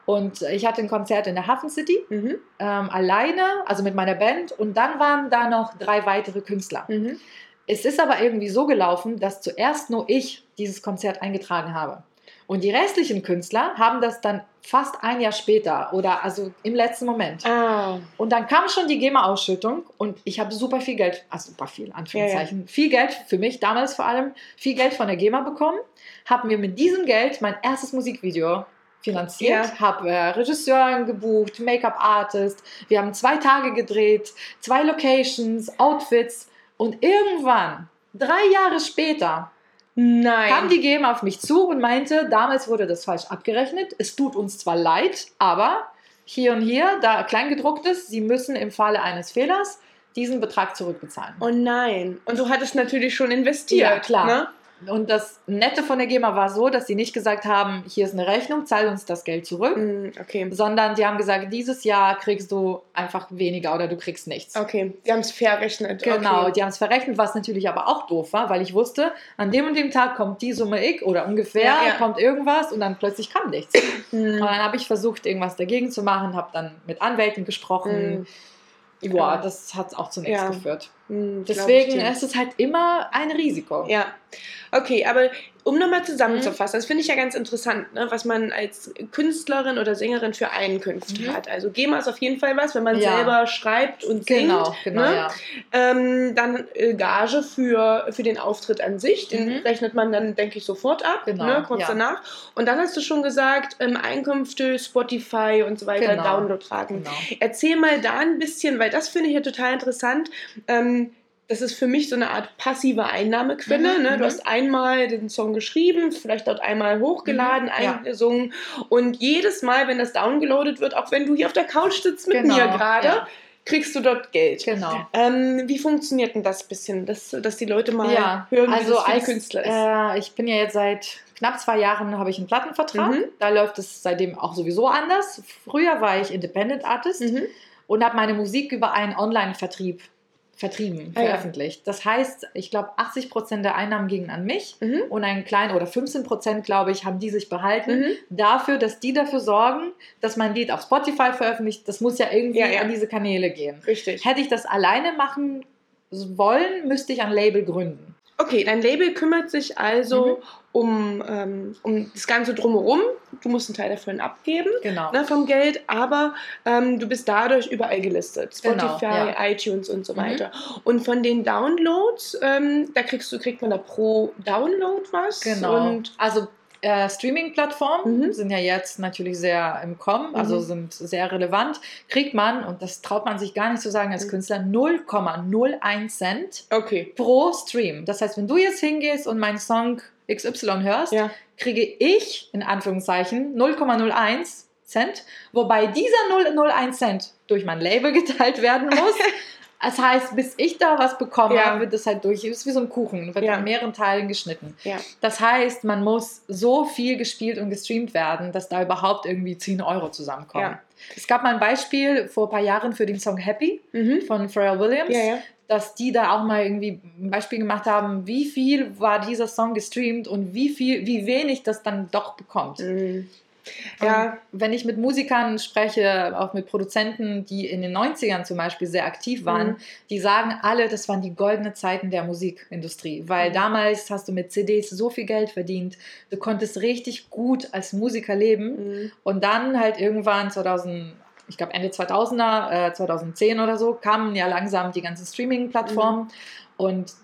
Und ich hatte ein Konzert in der Hafen City, mhm. ähm, alleine, also mit meiner Band. Und dann waren da noch drei weitere Künstler. Mhm. Es ist aber irgendwie so gelaufen, dass zuerst nur ich dieses Konzert eingetragen habe. Und die restlichen Künstler haben das dann fast ein Jahr später oder also im letzten Moment. Ah. Und dann kam schon die GEMA-Ausschüttung und ich habe super viel Geld, also super viel, Anführungszeichen, ja, ja. viel Geld für mich, damals vor allem, viel Geld von der GEMA bekommen, haben mir mit diesem Geld mein erstes Musikvideo finanziert, ja. habe äh, Regisseuren gebucht, Make-up-Artist. Wir haben zwei Tage gedreht, zwei Locations, Outfits und irgendwann, drei Jahre später, Nein. kam die GEMA auf mich zu und meinte, damals wurde das falsch abgerechnet. Es tut uns zwar leid, aber hier und hier, da kleingedrucktes, Sie müssen im Falle eines Fehlers diesen Betrag zurückbezahlen. Oh nein. Und du hattest natürlich schon investiert. Ja, klar. Ne? Und das Nette von der GEMA war so, dass sie nicht gesagt haben, hier ist eine Rechnung, zahl uns das Geld zurück, mm, okay. sondern die haben gesagt, dieses Jahr kriegst du einfach weniger oder du kriegst nichts. Okay, die haben es verrechnet. Genau, okay. die haben es verrechnet, was natürlich aber auch doof war, weil ich wusste, an dem und dem Tag kommt die Summe X oder ungefähr ja, ja. kommt irgendwas und dann plötzlich kam nichts. Mm. Und dann habe ich versucht, irgendwas dagegen zu machen, habe dann mit Anwälten gesprochen. Ja, das hat auch zu nichts ja. geführt. Hm, Deswegen ist es halt immer ein Risiko. Ja. Okay, aber um nochmal zusammenzufassen, mhm. das finde ich ja ganz interessant, ne, was man als Künstlerin oder Sängerin für Einkünfte mhm. hat. Also GEMA ist auf jeden Fall was, wenn man ja. selber schreibt und genau, singt. Genau, ne? ja. ähm, dann äh, Gage für, für den Auftritt an sich, den mhm. rechnet man dann, denke ich, sofort ab, genau, ne, kurz ja. danach. Und dann hast du schon gesagt, ähm, Einkünfte, Spotify und so weiter, genau. Download-Raten. Genau. Erzähl mal da ein bisschen, weil das finde ich ja total interessant. Ähm, das ist für mich so eine Art passive Einnahmequelle. Mhm, ne? Du mhm. hast einmal den Song geschrieben, vielleicht dort einmal hochgeladen, mhm, eingesungen ja. und jedes Mal, wenn das downgeloadet wird, auch wenn du hier auf der Couch sitzt mit genau, mir gerade, ja kriegst du dort Geld. Genau. Ähm, wie funktioniert denn das bisschen, dass, dass die Leute mal ja, hören, also wie als, Künstler ist? Äh, ich bin ja jetzt seit knapp zwei Jahren habe ich einen Plattenvertrag. Mhm. Da läuft es seitdem auch sowieso anders. Früher war ich Independent Artist mhm. und habe meine Musik über einen Online-Vertrieb vertrieben, ah, veröffentlicht. Ja. Das heißt, ich glaube, 80 Prozent der Einnahmen gingen an mich mhm. und ein kleiner oder 15 Prozent, glaube ich, haben die sich behalten mhm. dafür, dass die dafür sorgen, dass mein Lied auf Spotify veröffentlicht. Das muss ja irgendwie ja, ja. an diese Kanäle gehen. Richtig. Hätte ich das alleine machen wollen, müsste ich ein Label gründen. Okay, dein Label kümmert sich also mhm. um, ähm, um das Ganze drumherum. Du musst einen Teil davon abgeben genau. ne, vom Geld, aber ähm, du bist dadurch überall gelistet. Spotify, genau, ja. iTunes und so mhm. weiter. Mhm. Und von den Downloads, ähm, da kriegst du, kriegt man da pro Download was. Genau. Und also äh, Streaming-Plattformen mhm. sind ja jetzt natürlich sehr im Kommen, also mhm. sind sehr relevant, kriegt man, und das traut man sich gar nicht zu sagen als mhm. Künstler, 0,01 Cent okay. pro Stream. Das heißt, wenn du jetzt hingehst und meinen Song XY hörst, ja. kriege ich in Anführungszeichen 0,01 Cent, wobei dieser 0,01 Cent durch mein Label geteilt werden muss. Das heißt, bis ich da was bekomme, ja. wird das halt durch. Es ist wie so ein Kuchen, wird ja. in mehreren Teilen geschnitten. Ja. Das heißt, man muss so viel gespielt und gestreamt werden, dass da überhaupt irgendwie 10 Euro zusammenkommen. Es gab mal ein Beispiel vor ein paar Jahren für den Song Happy mhm. von Pharrell Williams. Dass die da auch mal irgendwie ein Beispiel gemacht haben, wie viel war dieser Song gestreamt und wie viel, wie wenig das dann doch bekommt. Mhm. Ja. wenn ich mit Musikern spreche, auch mit Produzenten, die in den 90ern zum Beispiel sehr aktiv waren, mhm. die sagen alle, das waren die goldenen Zeiten der Musikindustrie. Weil mhm. damals hast du mit CDs so viel Geld verdient, du konntest richtig gut als Musiker leben. Mhm. Und dann halt irgendwann 2000, ich glaube Ende 2000er, äh, 2010 oder so, kamen ja langsam die ganzen Streaming-Plattformen. Mhm. Und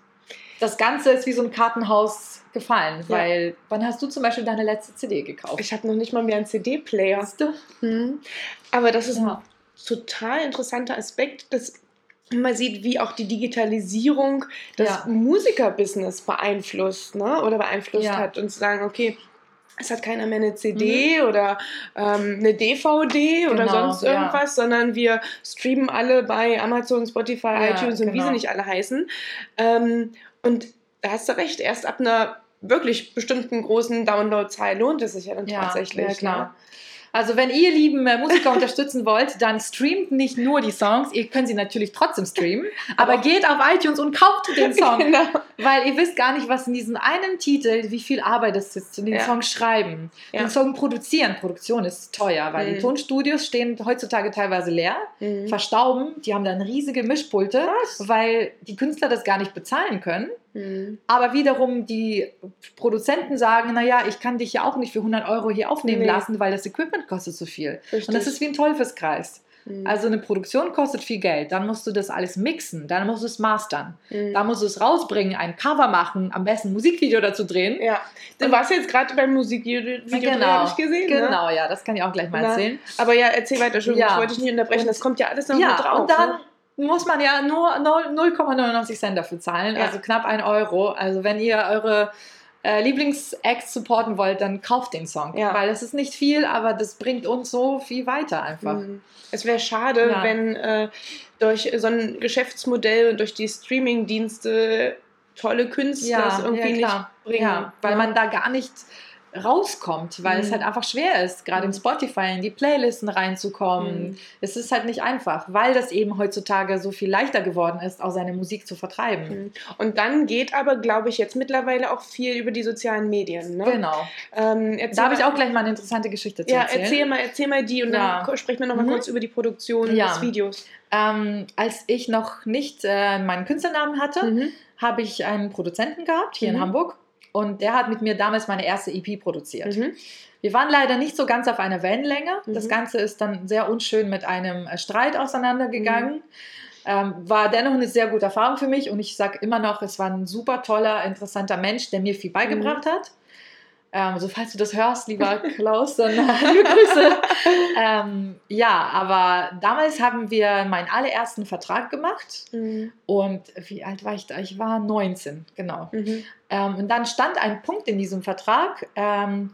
das Ganze ist wie so ein Kartenhaus gefallen, ja. weil wann hast du zum Beispiel deine letzte CD gekauft? Ich habe noch nicht mal mehr einen CD-Player. Hm. Aber das ist ja. ein total interessanter Aspekt, dass man sieht, wie auch die Digitalisierung das ja. Musikerbusiness beeinflusst ne? oder beeinflusst hat und zu sagen, okay, es hat keiner mehr eine CD mhm. oder ähm, eine DVD genau, oder sonst irgendwas, ja. sondern wir streamen alle bei Amazon, Spotify, ja, iTunes und genau. wie sie nicht alle heißen. Ähm, und da hast du recht, erst ab einer wirklich bestimmten großen Download-Zahl lohnt es sich ja dann ja, tatsächlich. Ja, klar. Ne? Also wenn ihr lieben äh, Musiker unterstützen wollt, dann streamt nicht nur die Songs, ihr könnt sie natürlich trotzdem streamen, aber, aber geht auf iTunes und kauft den Song. Genau. Weil ihr wisst gar nicht, was in diesem einen Titel, wie viel Arbeit es ist, zu den ja. Song schreiben, ja. den Song produzieren. Produktion ist teuer, weil mhm. die Tonstudios stehen heutzutage teilweise leer, mhm. verstauben, die haben dann riesige Mischpulte, was? weil die Künstler das gar nicht bezahlen können. Mhm. Aber wiederum die Produzenten sagen, naja, ich kann dich ja auch nicht für 100 Euro hier aufnehmen nee. lassen, weil das Equipment kostet so viel. Richtig. Und das ist wie ein Teufelskreis. Mhm. Also eine Produktion kostet viel Geld, dann musst du das alles mixen, dann musst du es mastern, mhm. dann musst du es rausbringen, ein Cover machen, am besten ein Musikvideo dazu drehen. Ja, du warst jetzt gerade beim Musikvideo, genau. habe ich gesehen. Ne? Genau, ne? ja, das kann ich auch gleich mal Na, erzählen. Aber ja, erzähl weiter, schon, ja. ich wollte dich nicht unterbrechen, das kommt ja alles noch ja, drauf. Und dann, ne? Muss man ja nur 0,99 Cent dafür zahlen, ja. also knapp ein Euro. Also wenn ihr eure äh, Lieblingsacts supporten wollt, dann kauft den Song. Ja. Weil das ist nicht viel, aber das bringt uns so viel weiter einfach. Mhm. Es wäre schade, ja. wenn äh, durch so ein Geschäftsmodell und durch die Streaming-Dienste tolle Künstler ja, irgendwie nicht bringen. Weil man da gar nicht rauskommt, weil mhm. es halt einfach schwer ist, gerade in mhm. Spotify in die Playlisten reinzukommen. Mhm. Es ist halt nicht einfach, weil das eben heutzutage so viel leichter geworden ist, auch seine Musik zu vertreiben. Mhm. Und dann geht aber, glaube ich, jetzt mittlerweile auch viel über die sozialen Medien. Ne? Genau. Ähm, da habe ich auch gleich mal eine interessante Geschichte zu ja, erzählen. Ja, erzähl mal, erzähl mal die und ja. dann sprechen wir noch mal mhm. kurz über die Produktion ja. des Videos. Ähm, als ich noch nicht äh, meinen Künstlernamen hatte, mhm. habe ich einen Produzenten gehabt hier in Hamburg und der hat mit mir damals meine erste EP produziert. Mhm. Wir waren leider nicht so ganz auf einer Wellenlänge. Mhm. Das Ganze ist dann sehr unschön mit einem äh, Streit auseinandergegangen. Mhm. Ähm, war dennoch eine sehr gute Erfahrung für mich und ich sage immer noch, es war ein super toller, interessanter Mensch, der mir viel beigebracht mhm. hat. Ähm, also falls du das hörst, lieber Klaus, dann liebe Grüße. ähm, ja, aber damals haben wir meinen allerersten Vertrag gemacht. Mhm. Und wie alt war ich da? Ich war 19, genau. Mhm. Ähm, und dann stand ein Punkt in diesem Vertrag, ähm,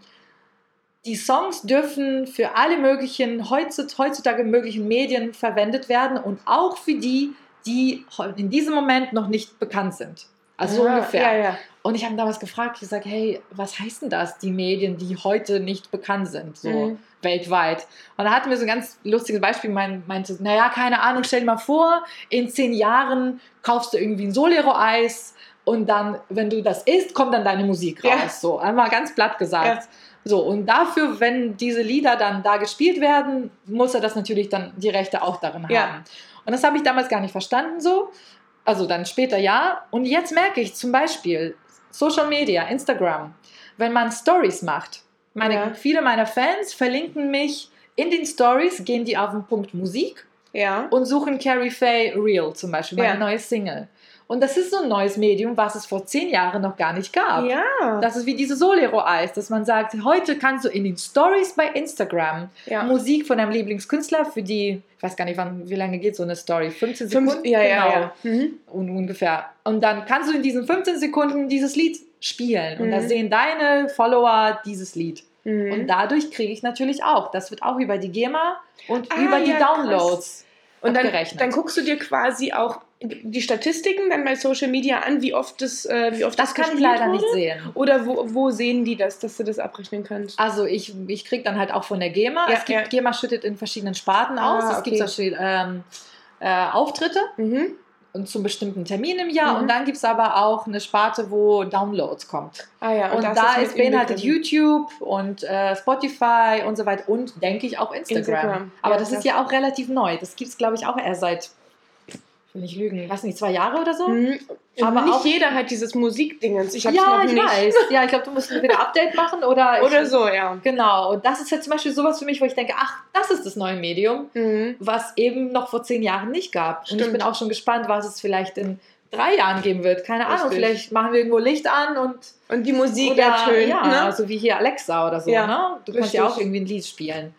die Songs dürfen für alle möglichen, heutzutage möglichen Medien verwendet werden und auch für die, die in diesem Moment noch nicht bekannt sind. Also ja, ungefähr. Ja, ja. Und ich habe damals gefragt, ich gesagt, hey, was heißt denn das, die Medien, die heute nicht bekannt sind, so mhm. weltweit? Und da hatten wir so ein ganz lustiges Beispiel, mein, meinte, naja, keine Ahnung, stell dir mal vor, in zehn Jahren kaufst du irgendwie ein Solero-Eis und dann, wenn du das isst, kommt dann deine Musik raus. So, einmal ganz platt gesagt. So, und dafür, wenn diese Lieder dann da gespielt werden, muss er das natürlich dann die Rechte auch darin haben. Und das habe ich damals gar nicht verstanden so. Also dann später ja. Und jetzt merke ich zum Beispiel Social Media, Instagram, wenn man Stories macht. Meine, ja. Viele meiner Fans verlinken mich in den Stories, gehen die auf den Punkt Musik ja. und suchen Carrie Faye Real zum Beispiel, meine ja. neue Single. Und das ist so ein neues Medium, was es vor zehn Jahren noch gar nicht gab. Ja. Das ist wie diese Solero-Eis, dass man sagt, heute kannst du in den Stories bei Instagram ja. Musik von deinem Lieblingskünstler für die, ich weiß gar nicht, wann, wie lange geht so eine Story? 15 Sekunden? Fünf, ja, genau. ja, ja. Mhm. Und ungefähr. Und dann kannst du in diesen 15 Sekunden dieses Lied spielen. Und mhm. da sehen deine Follower dieses Lied. Mhm. Und dadurch kriege ich natürlich auch. Das wird auch über die GEMA und ah, über die Downloads. Krass. Und dann, dann guckst du dir quasi auch die Statistiken dann bei Social Media an, wie oft das, äh, wie oft das, das kann ich leider wurde? nicht sehen. Oder wo, wo sehen die das, dass du das abrechnen kannst? Also ich, ich kriege dann halt auch von der GEMA. Ja, es gibt, ja. GEMA schüttet in verschiedenen Sparten ah, aus. Es okay. gibt zum Beispiel ähm, äh, Auftritte. Mhm. Und zum bestimmten Termin im Jahr. Mhm. Und dann gibt es aber auch eine Sparte, wo Downloads kommt. Ah ja, und, und da ist beinhaltet YouTube und äh, Spotify und so weiter und denke ich auch Instagram. Instagram. Aber ja, das ist ja auch relativ neu. Das gibt es, glaube ich, auch erst seit will nicht lügen, was nicht, zwei Jahre oder so? Mhm. Aber nicht auch, jeder hat dieses Musikdingens. Ich hab's ja, noch ich nicht. weiß. Ja, ich glaube, du musst wieder Update machen oder. oder so, ja. Genau. Und das ist jetzt zum Beispiel sowas für mich, wo ich denke, ach, das ist das neue Medium, mhm. was eben noch vor zehn Jahren nicht gab. Stimmt. Und ich bin auch schon gespannt, was es vielleicht in drei Jahren geben wird. Keine Richtig. Ahnung, vielleicht machen wir irgendwo Licht an und. Und die Musik oder, ertönt. Ja, ne? also wie hier Alexa oder so. Ja, ne? Du Richtig. kannst ja auch irgendwie ein Lied spielen.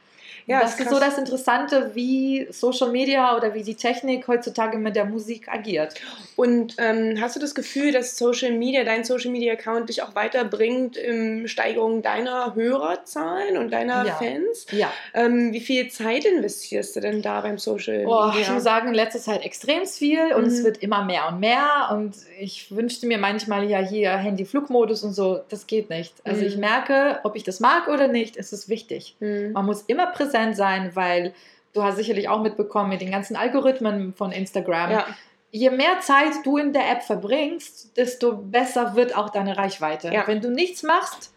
Ja, das ist so das Interessante, wie Social Media oder wie die Technik heutzutage mit der Musik agiert. Und ähm, hast du das Gefühl, dass Social Media, dein Social Media Account dich auch weiterbringt in Steigerung deiner Hörerzahlen und deiner ja. Fans? Ja. Ähm, wie viel Zeit investierst du denn da beim Social oh, Media? Ich muss sagen, in letzter Zeit extrem viel und mhm. es wird immer mehr und mehr. Und ich wünschte mir manchmal ja hier Handy-Flugmodus und so. Das geht nicht. Also mhm. ich merke, ob ich das mag oder nicht, ist es wichtig. Mhm. Man muss immer präsent präsent sein, weil du hast sicherlich auch mitbekommen mit den ganzen Algorithmen von Instagram. Ja. Je mehr Zeit du in der App verbringst, desto besser wird auch deine Reichweite. Ja. Wenn du nichts machst,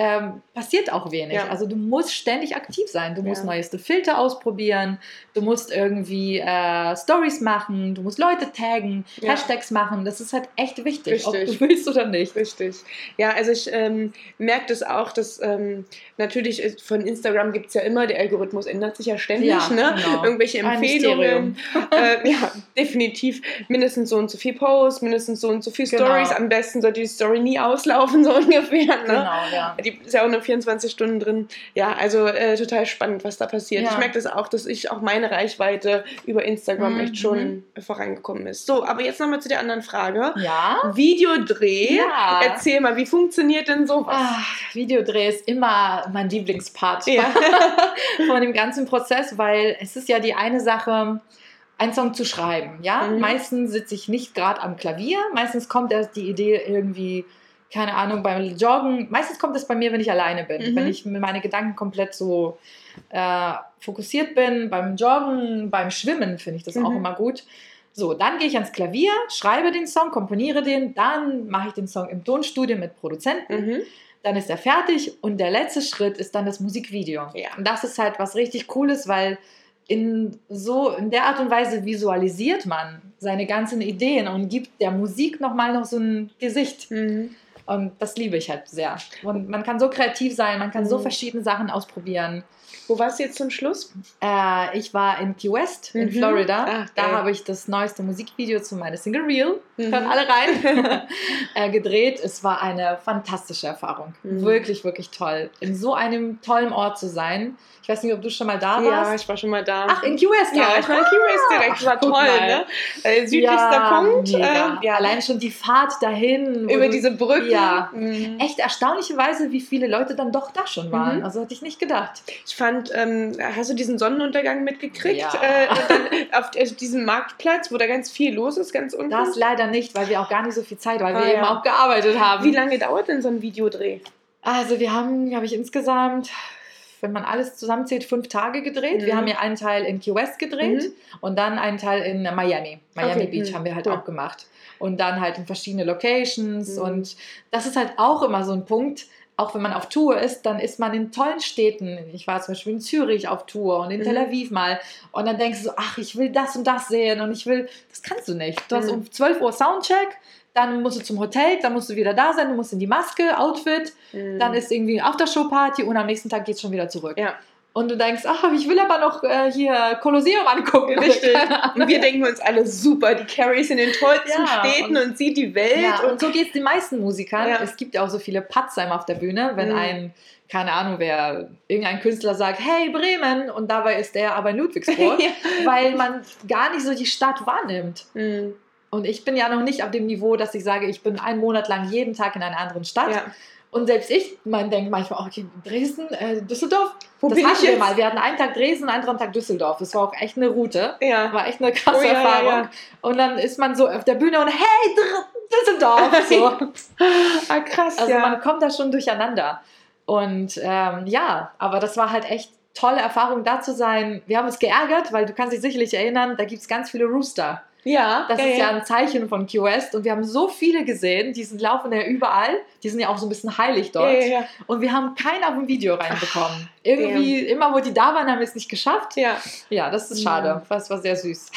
ähm, passiert auch wenig. Ja. Also du musst ständig aktiv sein. Du musst ja. neueste Filter ausprobieren, du musst irgendwie äh, Stories machen, du musst Leute taggen, ja. Hashtags machen. Das ist halt echt wichtig, Richtig. ob du willst oder nicht. Richtig. Ja, also ich ähm, merke das auch, dass ähm, natürlich von Instagram gibt es ja immer, der Algorithmus ändert sich ja ständig. ne? Genau. Irgendwelche Empfehlungen. äh, ja, definitiv mindestens so und so viel Posts, mindestens so und so viel genau. Stories. Am besten sollte die Story nie auslaufen, so ungefähr. Ne? Genau, ja. Die die ist ja auch nur 24 Stunden drin. Ja, also äh, total spannend, was da passiert. Ja. Ich merke das auch, dass ich auch meine Reichweite über Instagram mhm. echt schon vorangekommen ist. So, aber jetzt nochmal zu der anderen Frage. Ja. Videodreh. Ja. Erzähl mal, wie funktioniert denn sowas? Ach, Videodreh ist immer mein Lieblingspart ja. von dem ganzen Prozess, weil es ist ja die eine Sache, einen Song zu schreiben. Ja, mhm. meistens sitze ich nicht gerade am Klavier. Meistens kommt erst die Idee irgendwie keine Ahnung, beim Joggen, meistens kommt es bei mir, wenn ich alleine bin, mhm. wenn ich mit meinen Gedanken komplett so äh, fokussiert bin, beim Joggen, beim Schwimmen finde ich das mhm. auch immer gut. So, dann gehe ich ans Klavier, schreibe den Song, komponiere den, dann mache ich den Song im Tonstudio mit Produzenten. Mhm. Dann ist er fertig und der letzte Schritt ist dann das Musikvideo. Ja. Und das ist halt was richtig Cooles, weil in so in der Art und Weise visualisiert man seine ganzen Ideen und gibt der Musik nochmal noch so ein Gesicht. Mhm. Und das liebe ich halt sehr. Und man kann so kreativ sein, man kann mhm. so verschiedene Sachen ausprobieren. Wo warst du jetzt zum Schluss? Äh, ich war in Key West in mhm. Florida. Ach, da habe ich das neueste Musikvideo zu meiner Single Reel mhm. hören alle rein, äh, gedreht. Es war eine fantastische Erfahrung. Mhm. Wirklich, wirklich toll. In so einem tollen Ort zu sein. Ich weiß nicht, ob du schon mal da warst. Ja, ich war schon mal da. Ach, in Key West Ja, ich war in Key West direkt. War toll, mal. ne? Äh, südlichster ja, Punkt. Äh, ja. Allein schon die Fahrt dahin. Über diese Brücke. Ja. Mhm. Echt erstaunlicherweise, wie viele Leute dann doch da schon waren. Mhm. Also hätte ich nicht gedacht. Ich fand, ähm, hast du diesen Sonnenuntergang mitgekriegt? Ja. Äh, auf diesem Marktplatz, wo da ganz viel los ist, ganz unten? Das leider nicht, weil wir auch gar nicht so viel Zeit, weil ah, wir eben auch gearbeitet haben. Wie lange dauert denn so ein Videodreh? Also wir haben, glaube ich, insgesamt wenn man alles zusammenzählt, fünf Tage gedreht. Mhm. Wir haben ja einen Teil in Key West gedreht mhm. und dann einen Teil in Miami. Miami okay. Beach mhm. haben wir halt cool. auch gemacht. Und dann halt in verschiedene Locations. Mhm. Und das ist halt auch immer so ein Punkt, auch wenn man auf Tour ist, dann ist man in tollen Städten. Ich war zum Beispiel in Zürich auf Tour und in mhm. Tel Aviv mal. Und dann denkst du so, ach, ich will das und das sehen und ich will, das kannst du nicht. Du hast mhm. um 12 Uhr Soundcheck, dann musst du zum Hotel, dann musst du wieder da sein, du musst in die Maske, Outfit, mhm. dann ist irgendwie Aftershow-Party und am nächsten Tag geht es schon wieder zurück. Ja. Und du denkst, ach, ich will aber noch äh, hier Kolosseum angucken. Richtig. Und wir denken uns alle super, die Carrie ist in den tollsten ja, Städten und, und, sieht die Welt. Ja, und, und, so geht es den meisten Musikern. Ja. Es gibt ja auch so viele Patzer auf der Bühne, wenn mhm. ein, keine Ahnung, wer, irgendein Künstler sagt, hey Bremen, und dabei ist der aber in Ludwigsburg, weil man gar nicht so die Stadt wahrnimmt. Mhm. Und ich bin ja noch nicht auf dem Niveau, dass ich sage, ich bin einen Monat lang jeden Tag in einer anderen Stadt. Und selbst ich, man denkt manchmal, okay, Dresden, äh, Düsseldorf, Wo das hatten wir mal. Wir hatten einen Tag Dresden, einen anderen Tag Düsseldorf. Das war auch echt eine Route. Ja. War echt eine krasse oh, ja, Erfahrung. Ja, und dann ist man so auf der Bühne und hey, Düsseldorf. So. ah, krass. Also man kommt da schon durcheinander. Und ähm, ja, aber das war halt echt tolle Erfahrung da zu sein. Wir haben uns geärgert, weil du kannst dich sicherlich erinnern, da gibt es ganz viele Rooster. Ja. Das ist ja, ein Zeichen von QS und wir haben so viele gesehen, die sind, laufen ja überall, die sind ja auch so ein bisschen heilig dort. Ja, ja, und wir haben keinen auf dem Video reinbekommen. Ach, Irgendwie, damn. immer wo die da waren, haben wir es nicht geschafft. Ja. Ja, das ist schade. Das war sehr süß.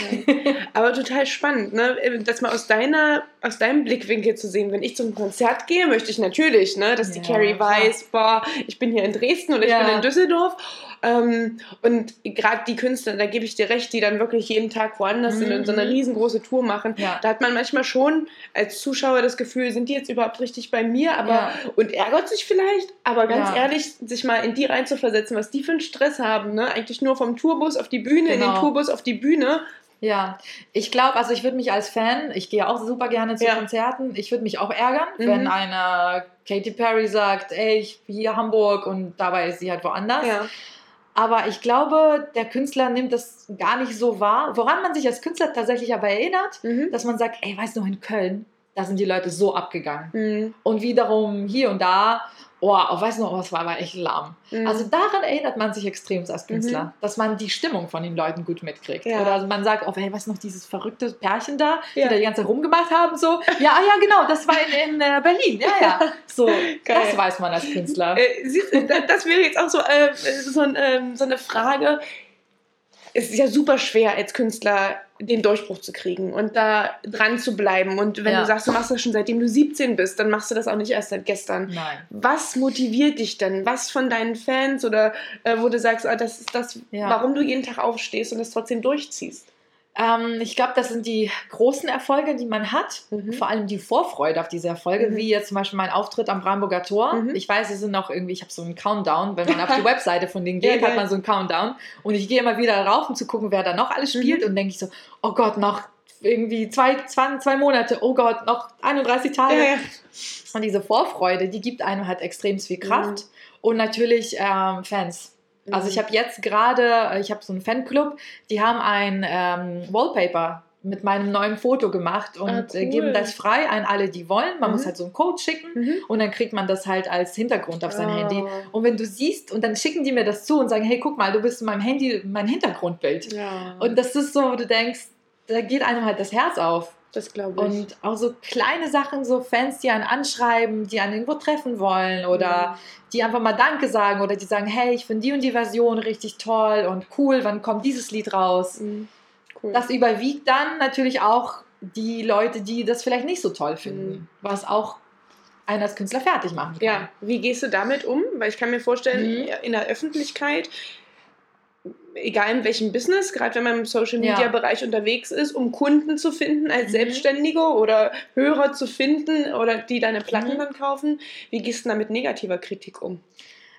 Aber total spannend, ne? das mal aus deiner, aus deinem Blickwinkel zu sehen. Wenn ich zum Konzert gehe, möchte ich natürlich, ne, dass die Carrie weiß, boah, ich bin hier in Dresden oder ich bin in Düsseldorf. Ähm, und gerade die Künstler, da gebe ich dir recht, die dann wirklich jeden Tag woanders mhm. sind und so eine mhm. riesengroße Tour machen, ja. da hat man manchmal schon als Zuschauer das Gefühl, sind die jetzt überhaupt richtig bei mir? Aber ja. und ärgert sich vielleicht, aber ganz ja. ehrlich, sich mal in die reinzuversetzen, was die für einen Stress haben, ne? Eigentlich nur vom Tourbus auf die Bühne, genau. in den genau. Tourbus auf die Bühne. Ja, ich glaube, also ich würde mich als Fan, ich gehe auch super gerne zu ja. Konzerten, ich würde mich auch ärgern, mhm. wenn eine Katy Perry sagt, ey, ich bin hier Hamburg und dabei ist sie halt woanders. Ja. Aber ich glaube, der Künstler nimmt das gar nicht so wahr. Woran man sich als Künstler tatsächlich aber erinnert, mhm. dass man sagt, ey, weißt du, in Köln, da sind die Leute so abgegangen. Mhm. Und wiederum hier und da oh, oh weiß noch, was war aber echt lahm. Mhm. Also daran erinnert man sich extrem als Künstler, mhm. dass man die Stimmung von den Leuten gut mitkriegt. Ja. Oder man sagt, oh, hey, was noch dieses verrückte Pärchen da, ja. die da die ganze Zeit rumgemacht haben, so, ja, ah, ja, genau, das war in, in äh, Berlin, ja, ja. So, das weiß man als Künstler. Äh, das wäre jetzt auch so, äh, so, ähm, so eine Frage, es ist ja super schwer als Künstler den Durchbruch zu kriegen und da dran zu bleiben. Und wenn ja. du sagst, du machst das schon seitdem du 17 bist, dann machst du das auch nicht erst seit gestern. Nein. Was motiviert dich denn? Was von deinen Fans oder äh, wo du sagst, oh, das ist das, ja. warum du jeden Tag aufstehst und das trotzdem durchziehst? Ähm, ich glaube, das sind die großen Erfolge, die man hat. Mhm. Vor allem die Vorfreude auf diese Erfolge, mhm. wie jetzt zum Beispiel mein Auftritt am Brandenburger Tor. Mhm. Ich weiß, es sind noch irgendwie, ich habe so einen Countdown. Wenn man auf die Webseite von denen geht, ja, hat man so einen Countdown. Und ich gehe immer wieder rauf, um zu gucken, wer da noch alles spielt. Mhm. Und denke ich so, oh Gott, noch irgendwie zwei, zwei, zwei Monate, oh Gott, noch 31 Tage. Ja, ja. Und diese Vorfreude, die gibt einem halt extrem viel Kraft. Mhm. Und natürlich ähm, Fans also ich habe jetzt gerade, ich habe so einen Fanclub, die haben ein ähm, Wallpaper mit meinem neuen Foto gemacht und ah, äh, cool. geben das frei an alle, die wollen. Man mhm. muss halt so einen Code schicken mhm. und dann kriegt man das halt als Hintergrund auf sein oh. Handy. Und wenn du siehst, und dann schicken die mir das zu und sagen, hey, guck mal, du bist in meinem Handy mein Hintergrundbild. Ja. Und das ist so, wo du denkst, da geht einem halt das Herz auf. Das glaube ich. Und auch so kleine Sachen, so Fans, die einen anschreiben, die einen irgendwo treffen wollen oder mhm. die einfach mal Danke sagen oder die sagen, hey, ich finde die und die Version richtig toll und cool, wann kommt dieses Lied raus? Mhm. Cool. Das überwiegt dann natürlich auch die Leute, die das vielleicht nicht so toll finden, mhm. was auch einen als Künstler fertig machen kann. Ja, wie gehst du damit um? Weil ich kann mir vorstellen, mhm. in der Öffentlichkeit egal in welchem Business, gerade wenn man im Social Media Bereich unterwegs ist, um Kunden zu finden als mhm. Selbstständige oder Hörer zu finden oder die deine Platten mhm. dann kaufen. Wie gehst du da mit negativer Kritik um?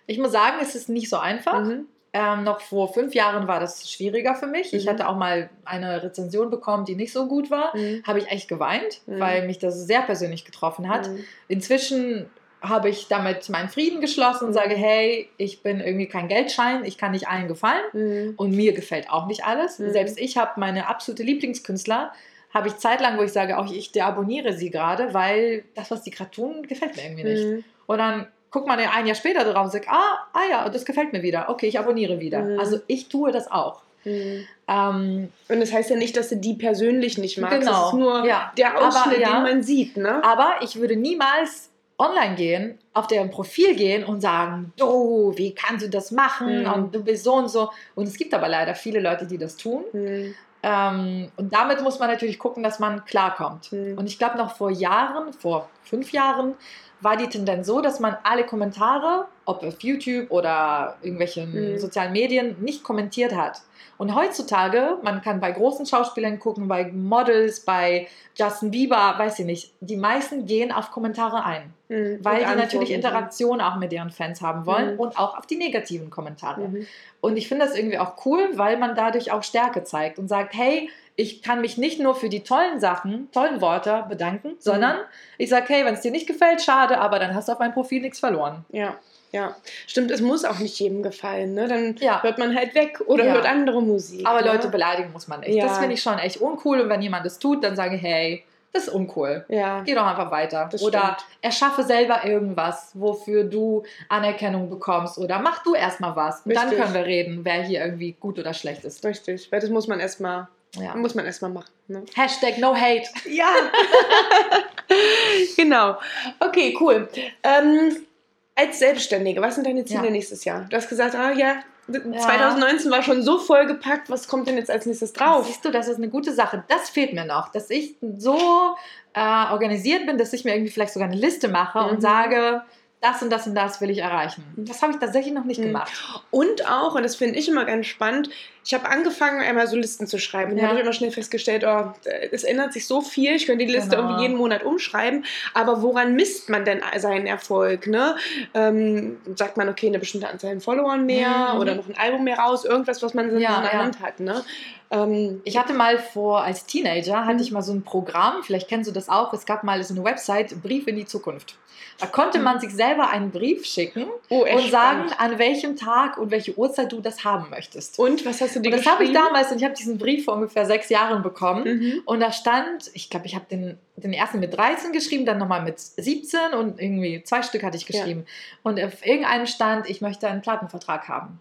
Ich muss sagen, es ist nicht so einfach. Mhm. Ähm, noch vor fünf Jahren war das schwieriger für mich. Ich mhm. hatte auch mal eine Rezension bekommen, die nicht so gut war. Mhm. Habe ich echt geweint, mhm. weil mich das sehr persönlich getroffen hat. Inzwischen habe ich damit meinen Frieden geschlossen und mhm. sage, hey, ich bin irgendwie kein Geldschein, ich kann nicht allen gefallen mhm. und mir gefällt auch nicht alles. Mhm. Selbst ich habe meine absolute Lieblingskünstler, habe ich zeitlang, wo ich sage, auch ich deabonniere sie gerade, weil das, was die gerade tun, gefällt mir irgendwie nicht. Mhm. Und dann guckt man ein Jahr später drauf und sagt, ah, ah ja, das gefällt mir wieder. Okay, ich abonniere wieder. Mhm. Also ich tue das auch. Mhm. Ähm, und das heißt ja nicht, dass du die persönlich nicht magst. Genau. Das ist nur ja. der Ausschnitt, aber, ja, den man sieht. Ne? Aber ich würde niemals online gehen, auf deren Profil gehen und sagen, du, wie kannst du das machen? Mhm. Und du bist so und so. Und es gibt aber leider viele Leute, die das tun. Mhm. Ähm, und damit muss man natürlich gucken, dass man klarkommt. Mhm. Und ich glaube, noch vor Jahren, vor fünf Jahren, war die Tendenz so, dass man alle Kommentare, ob auf YouTube oder irgendwelchen mhm. sozialen Medien, nicht kommentiert hat. Und heutzutage, man kann bei großen Schauspielern gucken, bei Models, bei Justin Bieber, weiß ich nicht, die meisten gehen auf Kommentare ein, mhm. weil die natürlich Interaktion auch mit ihren Fans haben wollen mhm. und auch auf die negativen Kommentare. Mhm. Und ich finde das irgendwie auch cool, weil man dadurch auch Stärke zeigt und sagt, hey, ich kann mich nicht nur für die tollen Sachen, tollen Worte bedanken, sondern mhm. ich sage, hey, wenn es dir nicht gefällt, schade, aber dann hast du auf meinem Profil nichts verloren. Ja. Ja, stimmt, es muss auch nicht jedem gefallen. Ne? Dann ja. hört man halt weg oder ja. hört andere Musik. Aber ne? Leute beleidigen muss man nicht. Ja. Das finde ich schon echt uncool. Und wenn jemand das tut, dann sage ich, hey, das ist uncool. Ja. Geh doch einfach weiter. Das oder stimmt. erschaffe selber irgendwas, wofür du Anerkennung bekommst. Oder mach du erstmal was. Und dann können wir reden, wer hier irgendwie gut oder schlecht ist. Richtig, weil das muss man erstmal ja. muss man erstmal machen. Ne? Hashtag no hate. Ja. genau. Okay, cool. Ähm, als Selbstständige, was sind deine Ziele ja. nächstes Jahr? Du hast gesagt, ah ja, 2019 war schon so vollgepackt, was kommt denn jetzt als nächstes drauf? Siehst du, das ist eine gute Sache. Das fehlt mir noch, dass ich so äh, organisiert bin, dass ich mir irgendwie vielleicht sogar eine Liste mache mhm. und sage, das und das und das will ich erreichen. Das habe ich tatsächlich noch nicht mhm. gemacht. Und auch, und das finde ich immer ganz spannend, ich habe angefangen, einmal so Listen zu schreiben. Ja. Da habe ich immer schnell festgestellt, oh, es ändert sich so viel, ich könnte die Liste genau. irgendwie jeden Monat umschreiben, aber woran misst man denn seinen Erfolg? Ne? Ähm, sagt man, okay, eine bestimmte Anzahl an Followern mehr mhm. oder noch ein Album mehr raus, irgendwas, was man so ja, in der ja. Hand hat. Ne? Ähm, ich hatte mal vor, als Teenager, hatte ich mal so ein Programm, vielleicht kennst du das auch, es gab mal so eine Website, Brief in die Zukunft. Da konnte man sich selber einen Brief schicken oh, und sagen, spannend. an welchem Tag und welche Uhrzeit du das haben möchtest. Und was hast du dir und Das habe ich damals und ich habe diesen Brief vor ungefähr sechs Jahren bekommen. Mhm. Und da stand, ich glaube, ich habe den, den ersten mit 13 geschrieben, dann nochmal mit 17 und irgendwie zwei Stück hatte ich geschrieben. Ja. Und auf irgendeinem stand, ich möchte einen Plattenvertrag haben.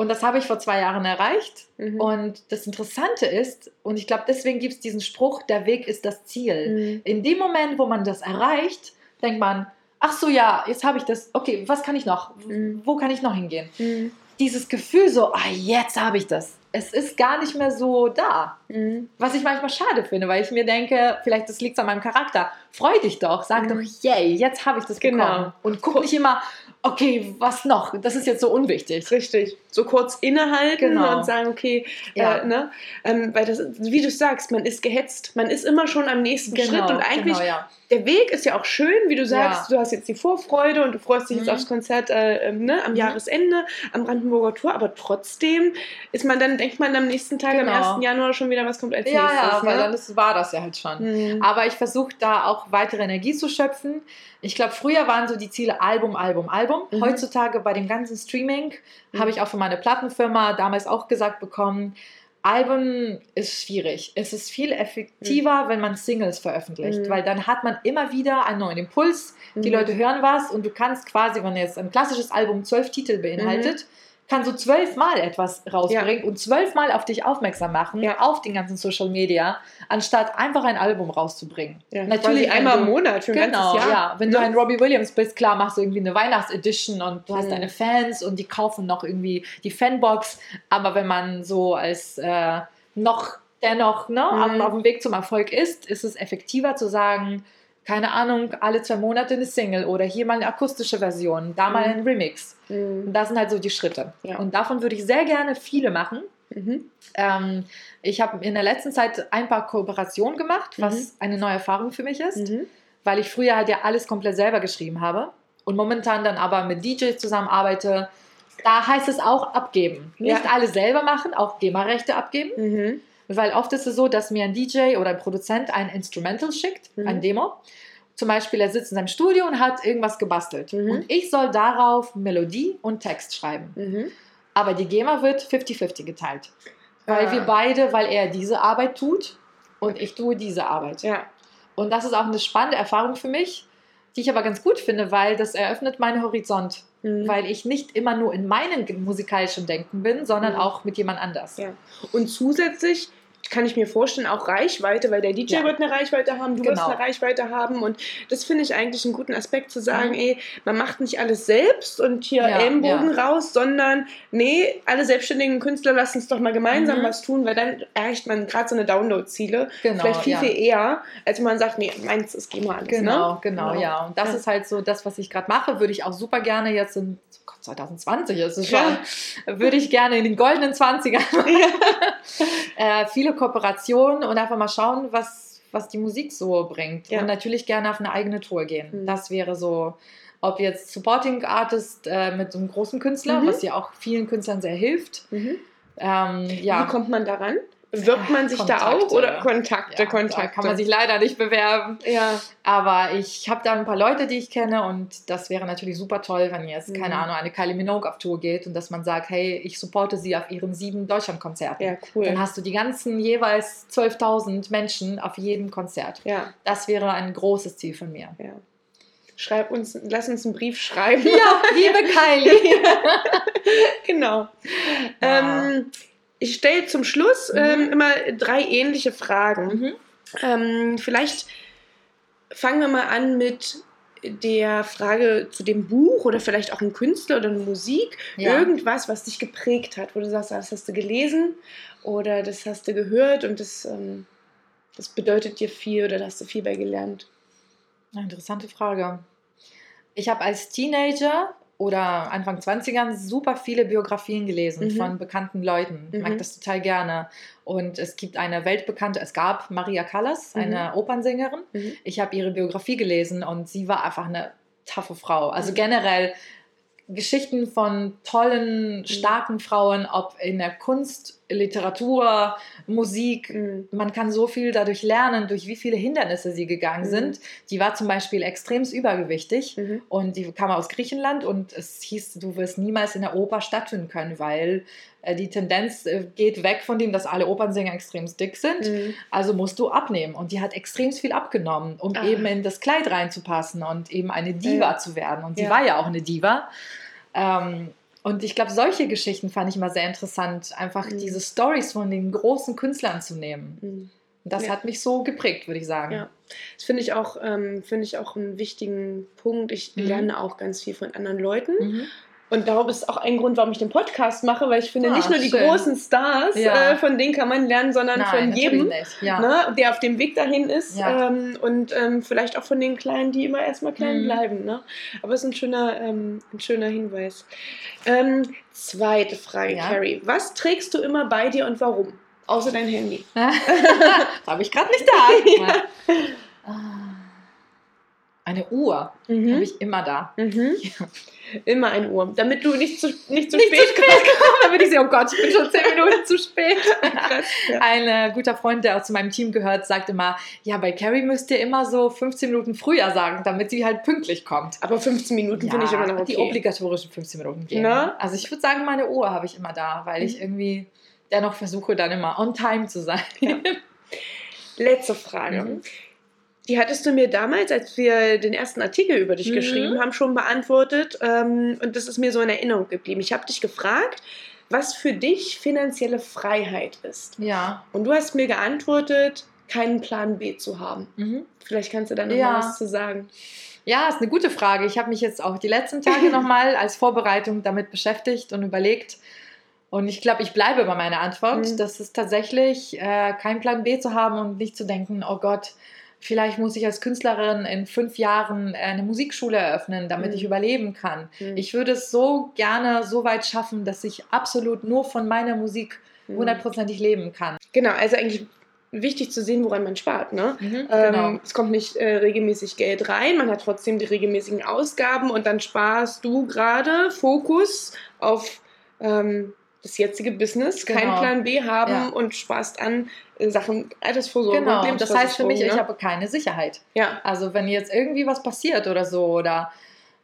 Und das habe ich vor zwei Jahren erreicht. Mhm. Und das Interessante ist, und ich glaube, deswegen gibt es diesen Spruch, der Weg ist das Ziel. Mhm. In dem Moment, wo man das erreicht, denkt man, ach so, ja, jetzt habe ich das, okay, was kann ich noch? Mhm. Wo kann ich noch hingehen? Mhm. Dieses Gefühl so, ah, jetzt habe ich das. Es ist gar nicht mehr so da. Mhm. Was ich manchmal schade finde, weil ich mir denke, vielleicht das liegt an meinem Charakter. Freu dich doch, sag mhm. doch, yay, jetzt habe ich das genau. bekommen. Und guck nicht immer, okay, was noch? Das ist jetzt so unwichtig. Richtig. So kurz innehalten genau. und sagen, okay, ja. äh, ne? Ähm, weil das, wie du sagst, man ist gehetzt. Man ist immer schon am nächsten genau, Schritt und eigentlich, genau, ja. der Weg ist ja auch schön, wie du sagst, ja. du hast jetzt die Vorfreude und du freust dich mhm. jetzt aufs Konzert äh, ähm, ne, am mhm. Jahresende, am Brandenburger Tor, aber trotzdem ist man dann, denkt man am nächsten Tag, am 1. Genau. Januar schon wieder, was kommt als ja, nächstes. Ja, weil ne? dann ist, war das ja halt schon. Mhm. Aber ich versuche da auch weitere Energie zu schöpfen. Ich glaube, früher waren so die Ziele Album, Album, Album. Mhm. Heutzutage bei dem ganzen Streaming mhm. habe ich auch von meiner Plattenfirma damals auch gesagt bekommen, Album ist schwierig. Es ist viel effektiver, mhm. wenn man Singles veröffentlicht, mhm. weil dann hat man immer wieder einen neuen Impuls. Die mhm. Leute hören was und du kannst quasi, wenn jetzt ein klassisches Album zwölf Titel beinhaltet, mhm kann so zwölfmal etwas rausbringen ja. und zwölfmal auf dich aufmerksam machen, ja. auf den ganzen Social Media, anstatt einfach ein Album rauszubringen. Ja, Natürlich einmal im Monat für ein genau, Jahr. Ja, wenn du ein Robbie Williams bist, klar machst du irgendwie eine Weihnachtsedition und du hast mhm. deine Fans und die kaufen noch irgendwie die Fanbox. Aber wenn man so als äh, noch dennoch ne, mhm. auf dem Weg zum Erfolg ist, ist es effektiver zu sagen, keine Ahnung, alle zwei Monate eine Single oder hier mal eine akustische Version, da mal ein Remix. Mhm. Das sind halt so die Schritte. Ja. Und davon würde ich sehr gerne viele machen. Mhm. Ähm, ich habe in der letzten Zeit ein paar Kooperationen gemacht, was eine neue Erfahrung für mich ist, Mhm. weil ich früher halt ja alles komplett selber geschrieben habe und momentan dann aber mit DJs zusammenarbeite. Da heißt es auch abgeben. Nicht Ja. alle selber machen, auch GEMA-Rechte abgeben, Mhm. Weil oft ist es so, dass mir ein DJ oder ein Produzent ein Instrumental schickt, Mhm. ein Demo. Zum Beispiel, er sitzt in seinem Studio und hat irgendwas gebastelt. Mhm. Und ich soll darauf Melodie und Text schreiben. Mhm. Aber die GEMA wird 50-50 geteilt. Weil Ah. wir beide, weil er diese Arbeit tut und ich tue diese Arbeit. Ja. Und das ist auch eine spannende Erfahrung für mich, die ich aber ganz gut finde, weil das eröffnet meinen Horizont. Mhm. Weil ich nicht immer nur in meinem musikalischen Denken bin, sondern Mhm. auch mit jemand anders. Ja. Und zusätzlich kann ich mir vorstellen, auch Reichweite, weil der DJ Ja. wird eine Reichweite haben, du wirst Genau. eine Reichweite haben. Und das finde ich eigentlich einen guten Aspekt zu sagen, Mhm. ey, man macht nicht alles selbst und hier Ja, Ellenbogen raus, sondern nee, alle selbstständigen Künstler lassen uns doch mal gemeinsam Mhm. was tun, weil dann erreicht man gerade so eine Download-Ziele Genau, vielleicht viel, ja. viel eher, als wenn man sagt, nee, meins ist GEMA alles. Genau, ne? genau, ja. Und das Ja. ist halt so das, was ich gerade mache, würde ich auch super gerne jetzt in 2020 ist es schon, würde ich gerne in den goldenen 20ern äh, viele Kooperationen und einfach mal schauen, was, was die Musik so bringt. Ja. Und natürlich gerne auf eine eigene Tour gehen. Mhm. Das wäre so, ob jetzt Supporting Artist äh, mit so einem großen Künstler, Mhm. was ja auch vielen Künstlern sehr hilft. Mhm. Ähm, ja. Wie kommt man daran? Bewirbt man sich da Kontakte. auch oder Kontakte, ja, Kontakte? Da kann man sich leider nicht bewerben. ja. Aber ich habe da ein paar Leute, die ich kenne und das wäre natürlich super toll, wenn jetzt, keine Mhm. Ahnung, eine Kylie Minogue auf Tour geht und dass man sagt, hey, ich supporte sie auf ihren sieben Deutschlandkonzerten. ja, cool. Dann hast du die ganzen jeweils 12.000 Menschen auf jedem Konzert. ja. Das wäre ein großes Ziel von mir. Ja. Schreib uns, lass uns einen Brief schreiben. Ja, liebe Kylie. genau. Ja. Ähm, ich stelle zum Schluss Mhm. ähm, immer drei ähnliche Fragen. mhm. Ähm, vielleicht fangen wir mal an mit der Frage zu dem Buch oder vielleicht auch ein Künstler oder eine Musik. Ja. Irgendwas, was dich geprägt hat, wo du sagst, das hast du gelesen oder das hast du gehört und das, ähm, das bedeutet dir viel oder da hast du viel bei gelernt. Eine interessante Frage. Ich habe als Teenager oder Anfang 20ern super viele Biografien gelesen Mhm. von bekannten Leuten. Ich mag Mhm. das total gerne. Und es gibt eine weltbekannte, es gab Maria Callas, Mhm. eine Opernsängerin. Mhm. Ich habe ihre Biografie gelesen und sie war einfach eine taffe Frau. Also generell Geschichten von tollen, starken Frauen, ob in der Kunst, Literatur, Musik, Mhm. man kann so viel dadurch lernen, durch wie viele Hindernisse sie gegangen Mhm. sind. Die war zum Beispiel extremst übergewichtig Mhm. und die kam aus Griechenland und es hieß, du wirst niemals in der Oper stattfinden können, weil äh, die Tendenz äh, geht weg von dem, dass alle Opernsänger extremst dick sind. Mhm. Also musst du abnehmen. Und die hat extremst viel abgenommen, um Ah. eben in das Kleid reinzupassen und eben eine Diva Ja. zu werden. Und sie Ja. war ja auch eine Diva. Ähm, und ich glaube, solche Geschichten fand ich immer sehr interessant, einfach Mhm. diese Stories von den großen Künstlern zu nehmen. Mhm. Und das Ja. hat mich so geprägt, würde ich sagen. Ja. Das finde ich, auch, ähm, finde ich auch einen wichtigen Punkt. Ich Mhm. lerne auch ganz viel von anderen Leuten. Und darum ist auch ein Grund, warum ich den Podcast mache, weil ich finde, Ah, nicht nur die schön. großen Stars, Ja. äh, von denen kann man lernen, sondern Nein, von jedem. Ja. ne, der auf dem Weg dahin ist. Ja. Ähm, und ähm, vielleicht auch von den Kleinen, die immer erstmal klein Mhm. bleiben. Ne? Aber es ist ein schöner, ähm, ein schöner Hinweis. Ähm, zweite Frage, Ja. Carrie. Was trägst du immer bei dir und warum? Außer dein Handy. das habe ich gerade nicht da. Eine Uhr Mhm. habe ich immer da. Mhm. Immer ein Uhr, damit du nicht zu, nicht zu Nicht spät zu spät kommen, damit ich sehe, oh Gott, ich bin schon zehn Minuten zu spät. Ja. Ein äh, guter Freund, der auch zu meinem Team gehört, sagt immer, ja, bei Carrie müsst ihr immer so 15 Minuten früher sagen, damit sie halt pünktlich kommt. Aber 15 Minuten finde ich immer noch okay. die obligatorischen 15 Minuten gehen. Na? Also ich würde sagen, meine Uhr habe ich immer da, weil ich Mhm. irgendwie dennoch versuche, dann immer on time zu sein. Letzte Frage. Mhm. Die hattest du mir damals, als wir den ersten Artikel über dich Mhm. geschrieben haben, schon beantwortet. Ähm, und das ist mir so in Erinnerung geblieben. Ich habe dich gefragt, was für dich finanzielle Freiheit ist. Ja. Und du hast mir geantwortet, keinen Plan B zu haben. Mhm. Vielleicht kannst du da noch Ja. mal was zu sagen. Ja, ist eine gute Frage. Ich habe mich jetzt auch die letzten Tage nochmal als Vorbereitung damit beschäftigt und überlegt. Und ich glaube, ich bleibe bei meiner Antwort. Mhm. Das ist tatsächlich äh, kein Plan B zu haben und nicht zu denken, oh Gott, vielleicht muss ich als Künstlerin in fünf Jahren eine Musikschule eröffnen, damit mhm. ich überleben kann. Mhm. Ich würde es so gerne so weit schaffen, dass ich absolut nur von meiner Musik mhm. hundertprozentig leben kann. Genau, also eigentlich wichtig zu sehen, woran man spart. Ne? Mhm, genau. ähm, es kommt nicht äh, regelmäßig Geld rein, man hat trotzdem die regelmäßigen Ausgaben und dann sparst du gerade Fokus auf ähm, das jetzige Business, genau. keinen Plan B haben ja. und sparst an Sachen Altersvorsorge genau. und Das heißt für mich, ne? ich habe keine Sicherheit. Ja. Also wenn jetzt irgendwie was passiert oder so oder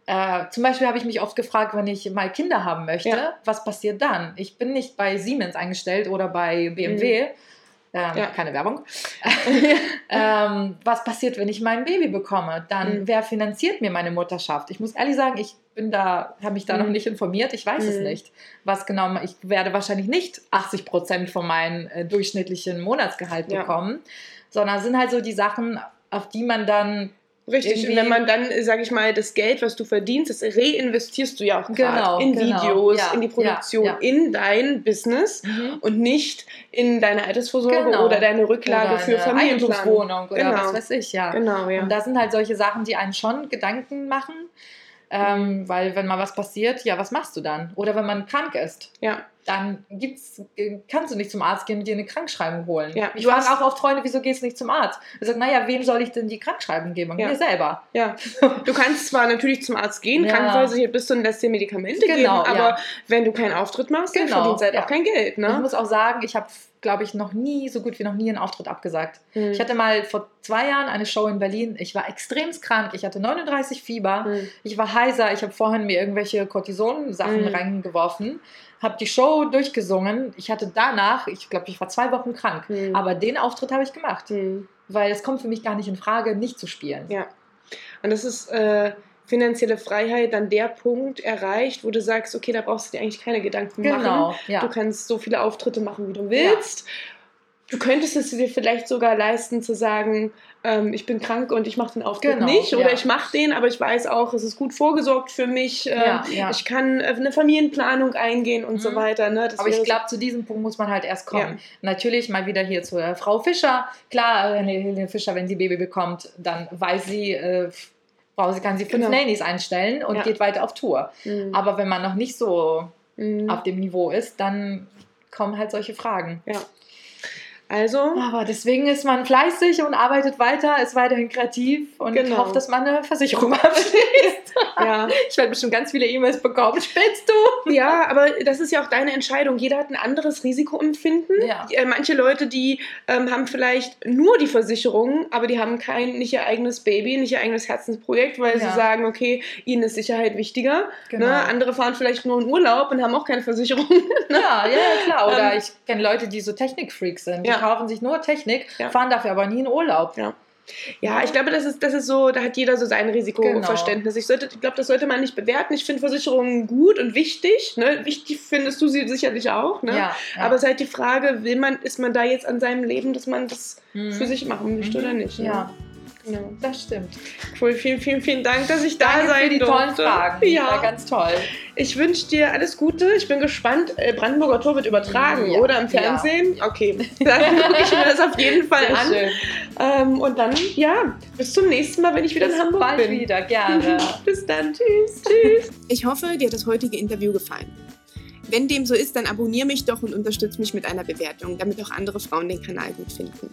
äh, zum Beispiel habe ich mich oft gefragt, wenn ich mal Kinder haben möchte, ja. was passiert dann? Ich bin nicht bei Siemens eingestellt oder bei BMW. Mhm ähm, ja. Keine Werbung. ähm, was passiert, wenn ich mein Baby bekomme? Dann, mhm. wer finanziert mir meine Mutterschaft? Ich muss ehrlich sagen, ich bin da, habe mich da mhm. noch nicht informiert. Ich weiß mhm. es nicht. Was genau, ich werde wahrscheinlich nicht 80 Prozent von meinem äh, durchschnittlichen Monatsgehalt bekommen, ja. sondern sind halt so die Sachen, auf die man dann Richtig, und wenn man dann, sage ich mal, das Geld, was du verdienst, das reinvestierst du ja auch genau, in genau. Videos, ja, in die Produktion, ja, ja. in dein Business mhm. und nicht in deine Altersvorsorge genau. oder deine Rücklage oder für Familienwohnung oder genau. was weiß ich, ja. Genau, ja. Und das sind halt solche Sachen, die einen schon Gedanken machen, ähm, weil wenn mal was passiert, ja, was machst du dann? Oder wenn man krank ist. Ja dann gibt's, kannst du nicht zum Arzt gehen und dir eine Krankschreibung holen. Ja, ich frage auch oft Freunde, wieso gehst du nicht zum Arzt? Er sagt, naja, wem soll ich denn die Krankschreibung geben? Ja. Mir selber. Ja. Du kannst zwar natürlich zum Arzt gehen, ja. krankenversichert bist du und lässt dir Medikamente genau, geben, aber ja. wenn du keinen Auftritt machst, genau. dann verdienst du halt auch kein Geld. Ne? Ich muss auch sagen, ich habe glaube ich, noch nie, so gut wie noch nie einen Auftritt abgesagt. Mhm. Ich hatte mal vor zwei Jahren eine Show in Berlin. Ich war extrem krank. Ich hatte 39 Fieber. Mhm. Ich war heiser. Ich habe vorhin mir irgendwelche Cortison-Sachen mhm. reingeworfen habe die Show durchgesungen. Ich hatte danach, ich glaube, ich war zwei Wochen krank, mhm. aber den Auftritt habe ich gemacht, mhm. weil es kommt für mich gar nicht in Frage, nicht zu spielen. Ja, und das ist äh, finanzielle Freiheit dann der Punkt erreicht, wo du sagst, okay, da brauchst du dir eigentlich keine Gedanken genau, machen. Ja. Du kannst so viele Auftritte machen, wie du willst. Ja du könntest es dir vielleicht sogar leisten zu sagen, ähm, ich bin krank und ich mache den Auftritt genau, nicht oder ja. ich mache den, aber ich weiß auch, es ist gut vorgesorgt für mich, ähm, ich kann äh, eine Familienplanung eingehen und mhm. so weiter. Ne? aber ich glaube, zu diesem Punkt muss man halt erst kommen. Natürlich mal wieder hier zur Frau Fischer. Klar, äh, Helene Fischer, wenn sie Baby bekommt, dann weiß sie, äh, sie kann sie fünf genau. Nannies einstellen und geht weiter auf Tour. Mhm. Aber wenn man noch nicht so mhm. auf dem Niveau ist, dann kommen halt solche Fragen. Ja. Also. Aber deswegen ist man fleißig und arbeitet weiter, ist weiterhin kreativ und genau. hofft, dass man eine Versicherung abschließt. ja. Ich werde bestimmt ganz viele E-Mails bekommen. Spinnst du? Ja, aber das ist ja auch deine Entscheidung. Jeder hat ein anderes Risikoempfinden. Ja. Äh, manche Leute, die ähm, haben vielleicht nur die Versicherung, aber die haben kein, nicht ihr eigenes Baby, nicht ihr eigenes Herzensprojekt, weil ja. sie sagen, okay, ihnen ist Sicherheit wichtiger. Ne? Genau. Ne? Andere fahren vielleicht nur in Urlaub und haben auch keine Versicherung. ja, ja, klar. Oder ähm, ich kenne Leute, die so Technikfreaks sind. Ja kaufen sich nur Technik, ja. fahren dafür aber nie in Urlaub. Ja. Ja, ich glaube, das ist, das ist so, da hat jeder so sein Risikoverständnis. Genau. Ich, ich glaube, das sollte man nicht bewerten. Ich finde Versicherungen gut und wichtig. Ne? Wichtig findest du sie sicherlich auch. Ne? Ja, ja. Aber es ist halt die Frage, will man, ist man da jetzt an seinem Leben, dass man das mhm. für sich machen möchte oder nicht? Ne? Ja. Genau. Das stimmt. Cool, vielen, vielen, vielen Dank, dass ich da Danke sein für die durfte. tollen Fragen. Ja. War ganz toll. Ich wünsche dir alles Gute. Ich bin gespannt. Äh, Brandenburger Tor wird übertragen, ja. oder? Im Fernsehen? Ja. Okay. Dann gucke ich mir das auf jeden Fall Sehr an. Ähm, und dann, ja, bis zum nächsten Mal, wenn ich wieder bis in Hamburg bald bin. wieder, gerne. bis dann. Tschüss. Tschüss. Ich hoffe, dir hat das heutige Interview gefallen. Wenn dem so ist, dann abonniere mich doch und unterstütze mich mit einer Bewertung, damit auch andere Frauen den Kanal gut finden.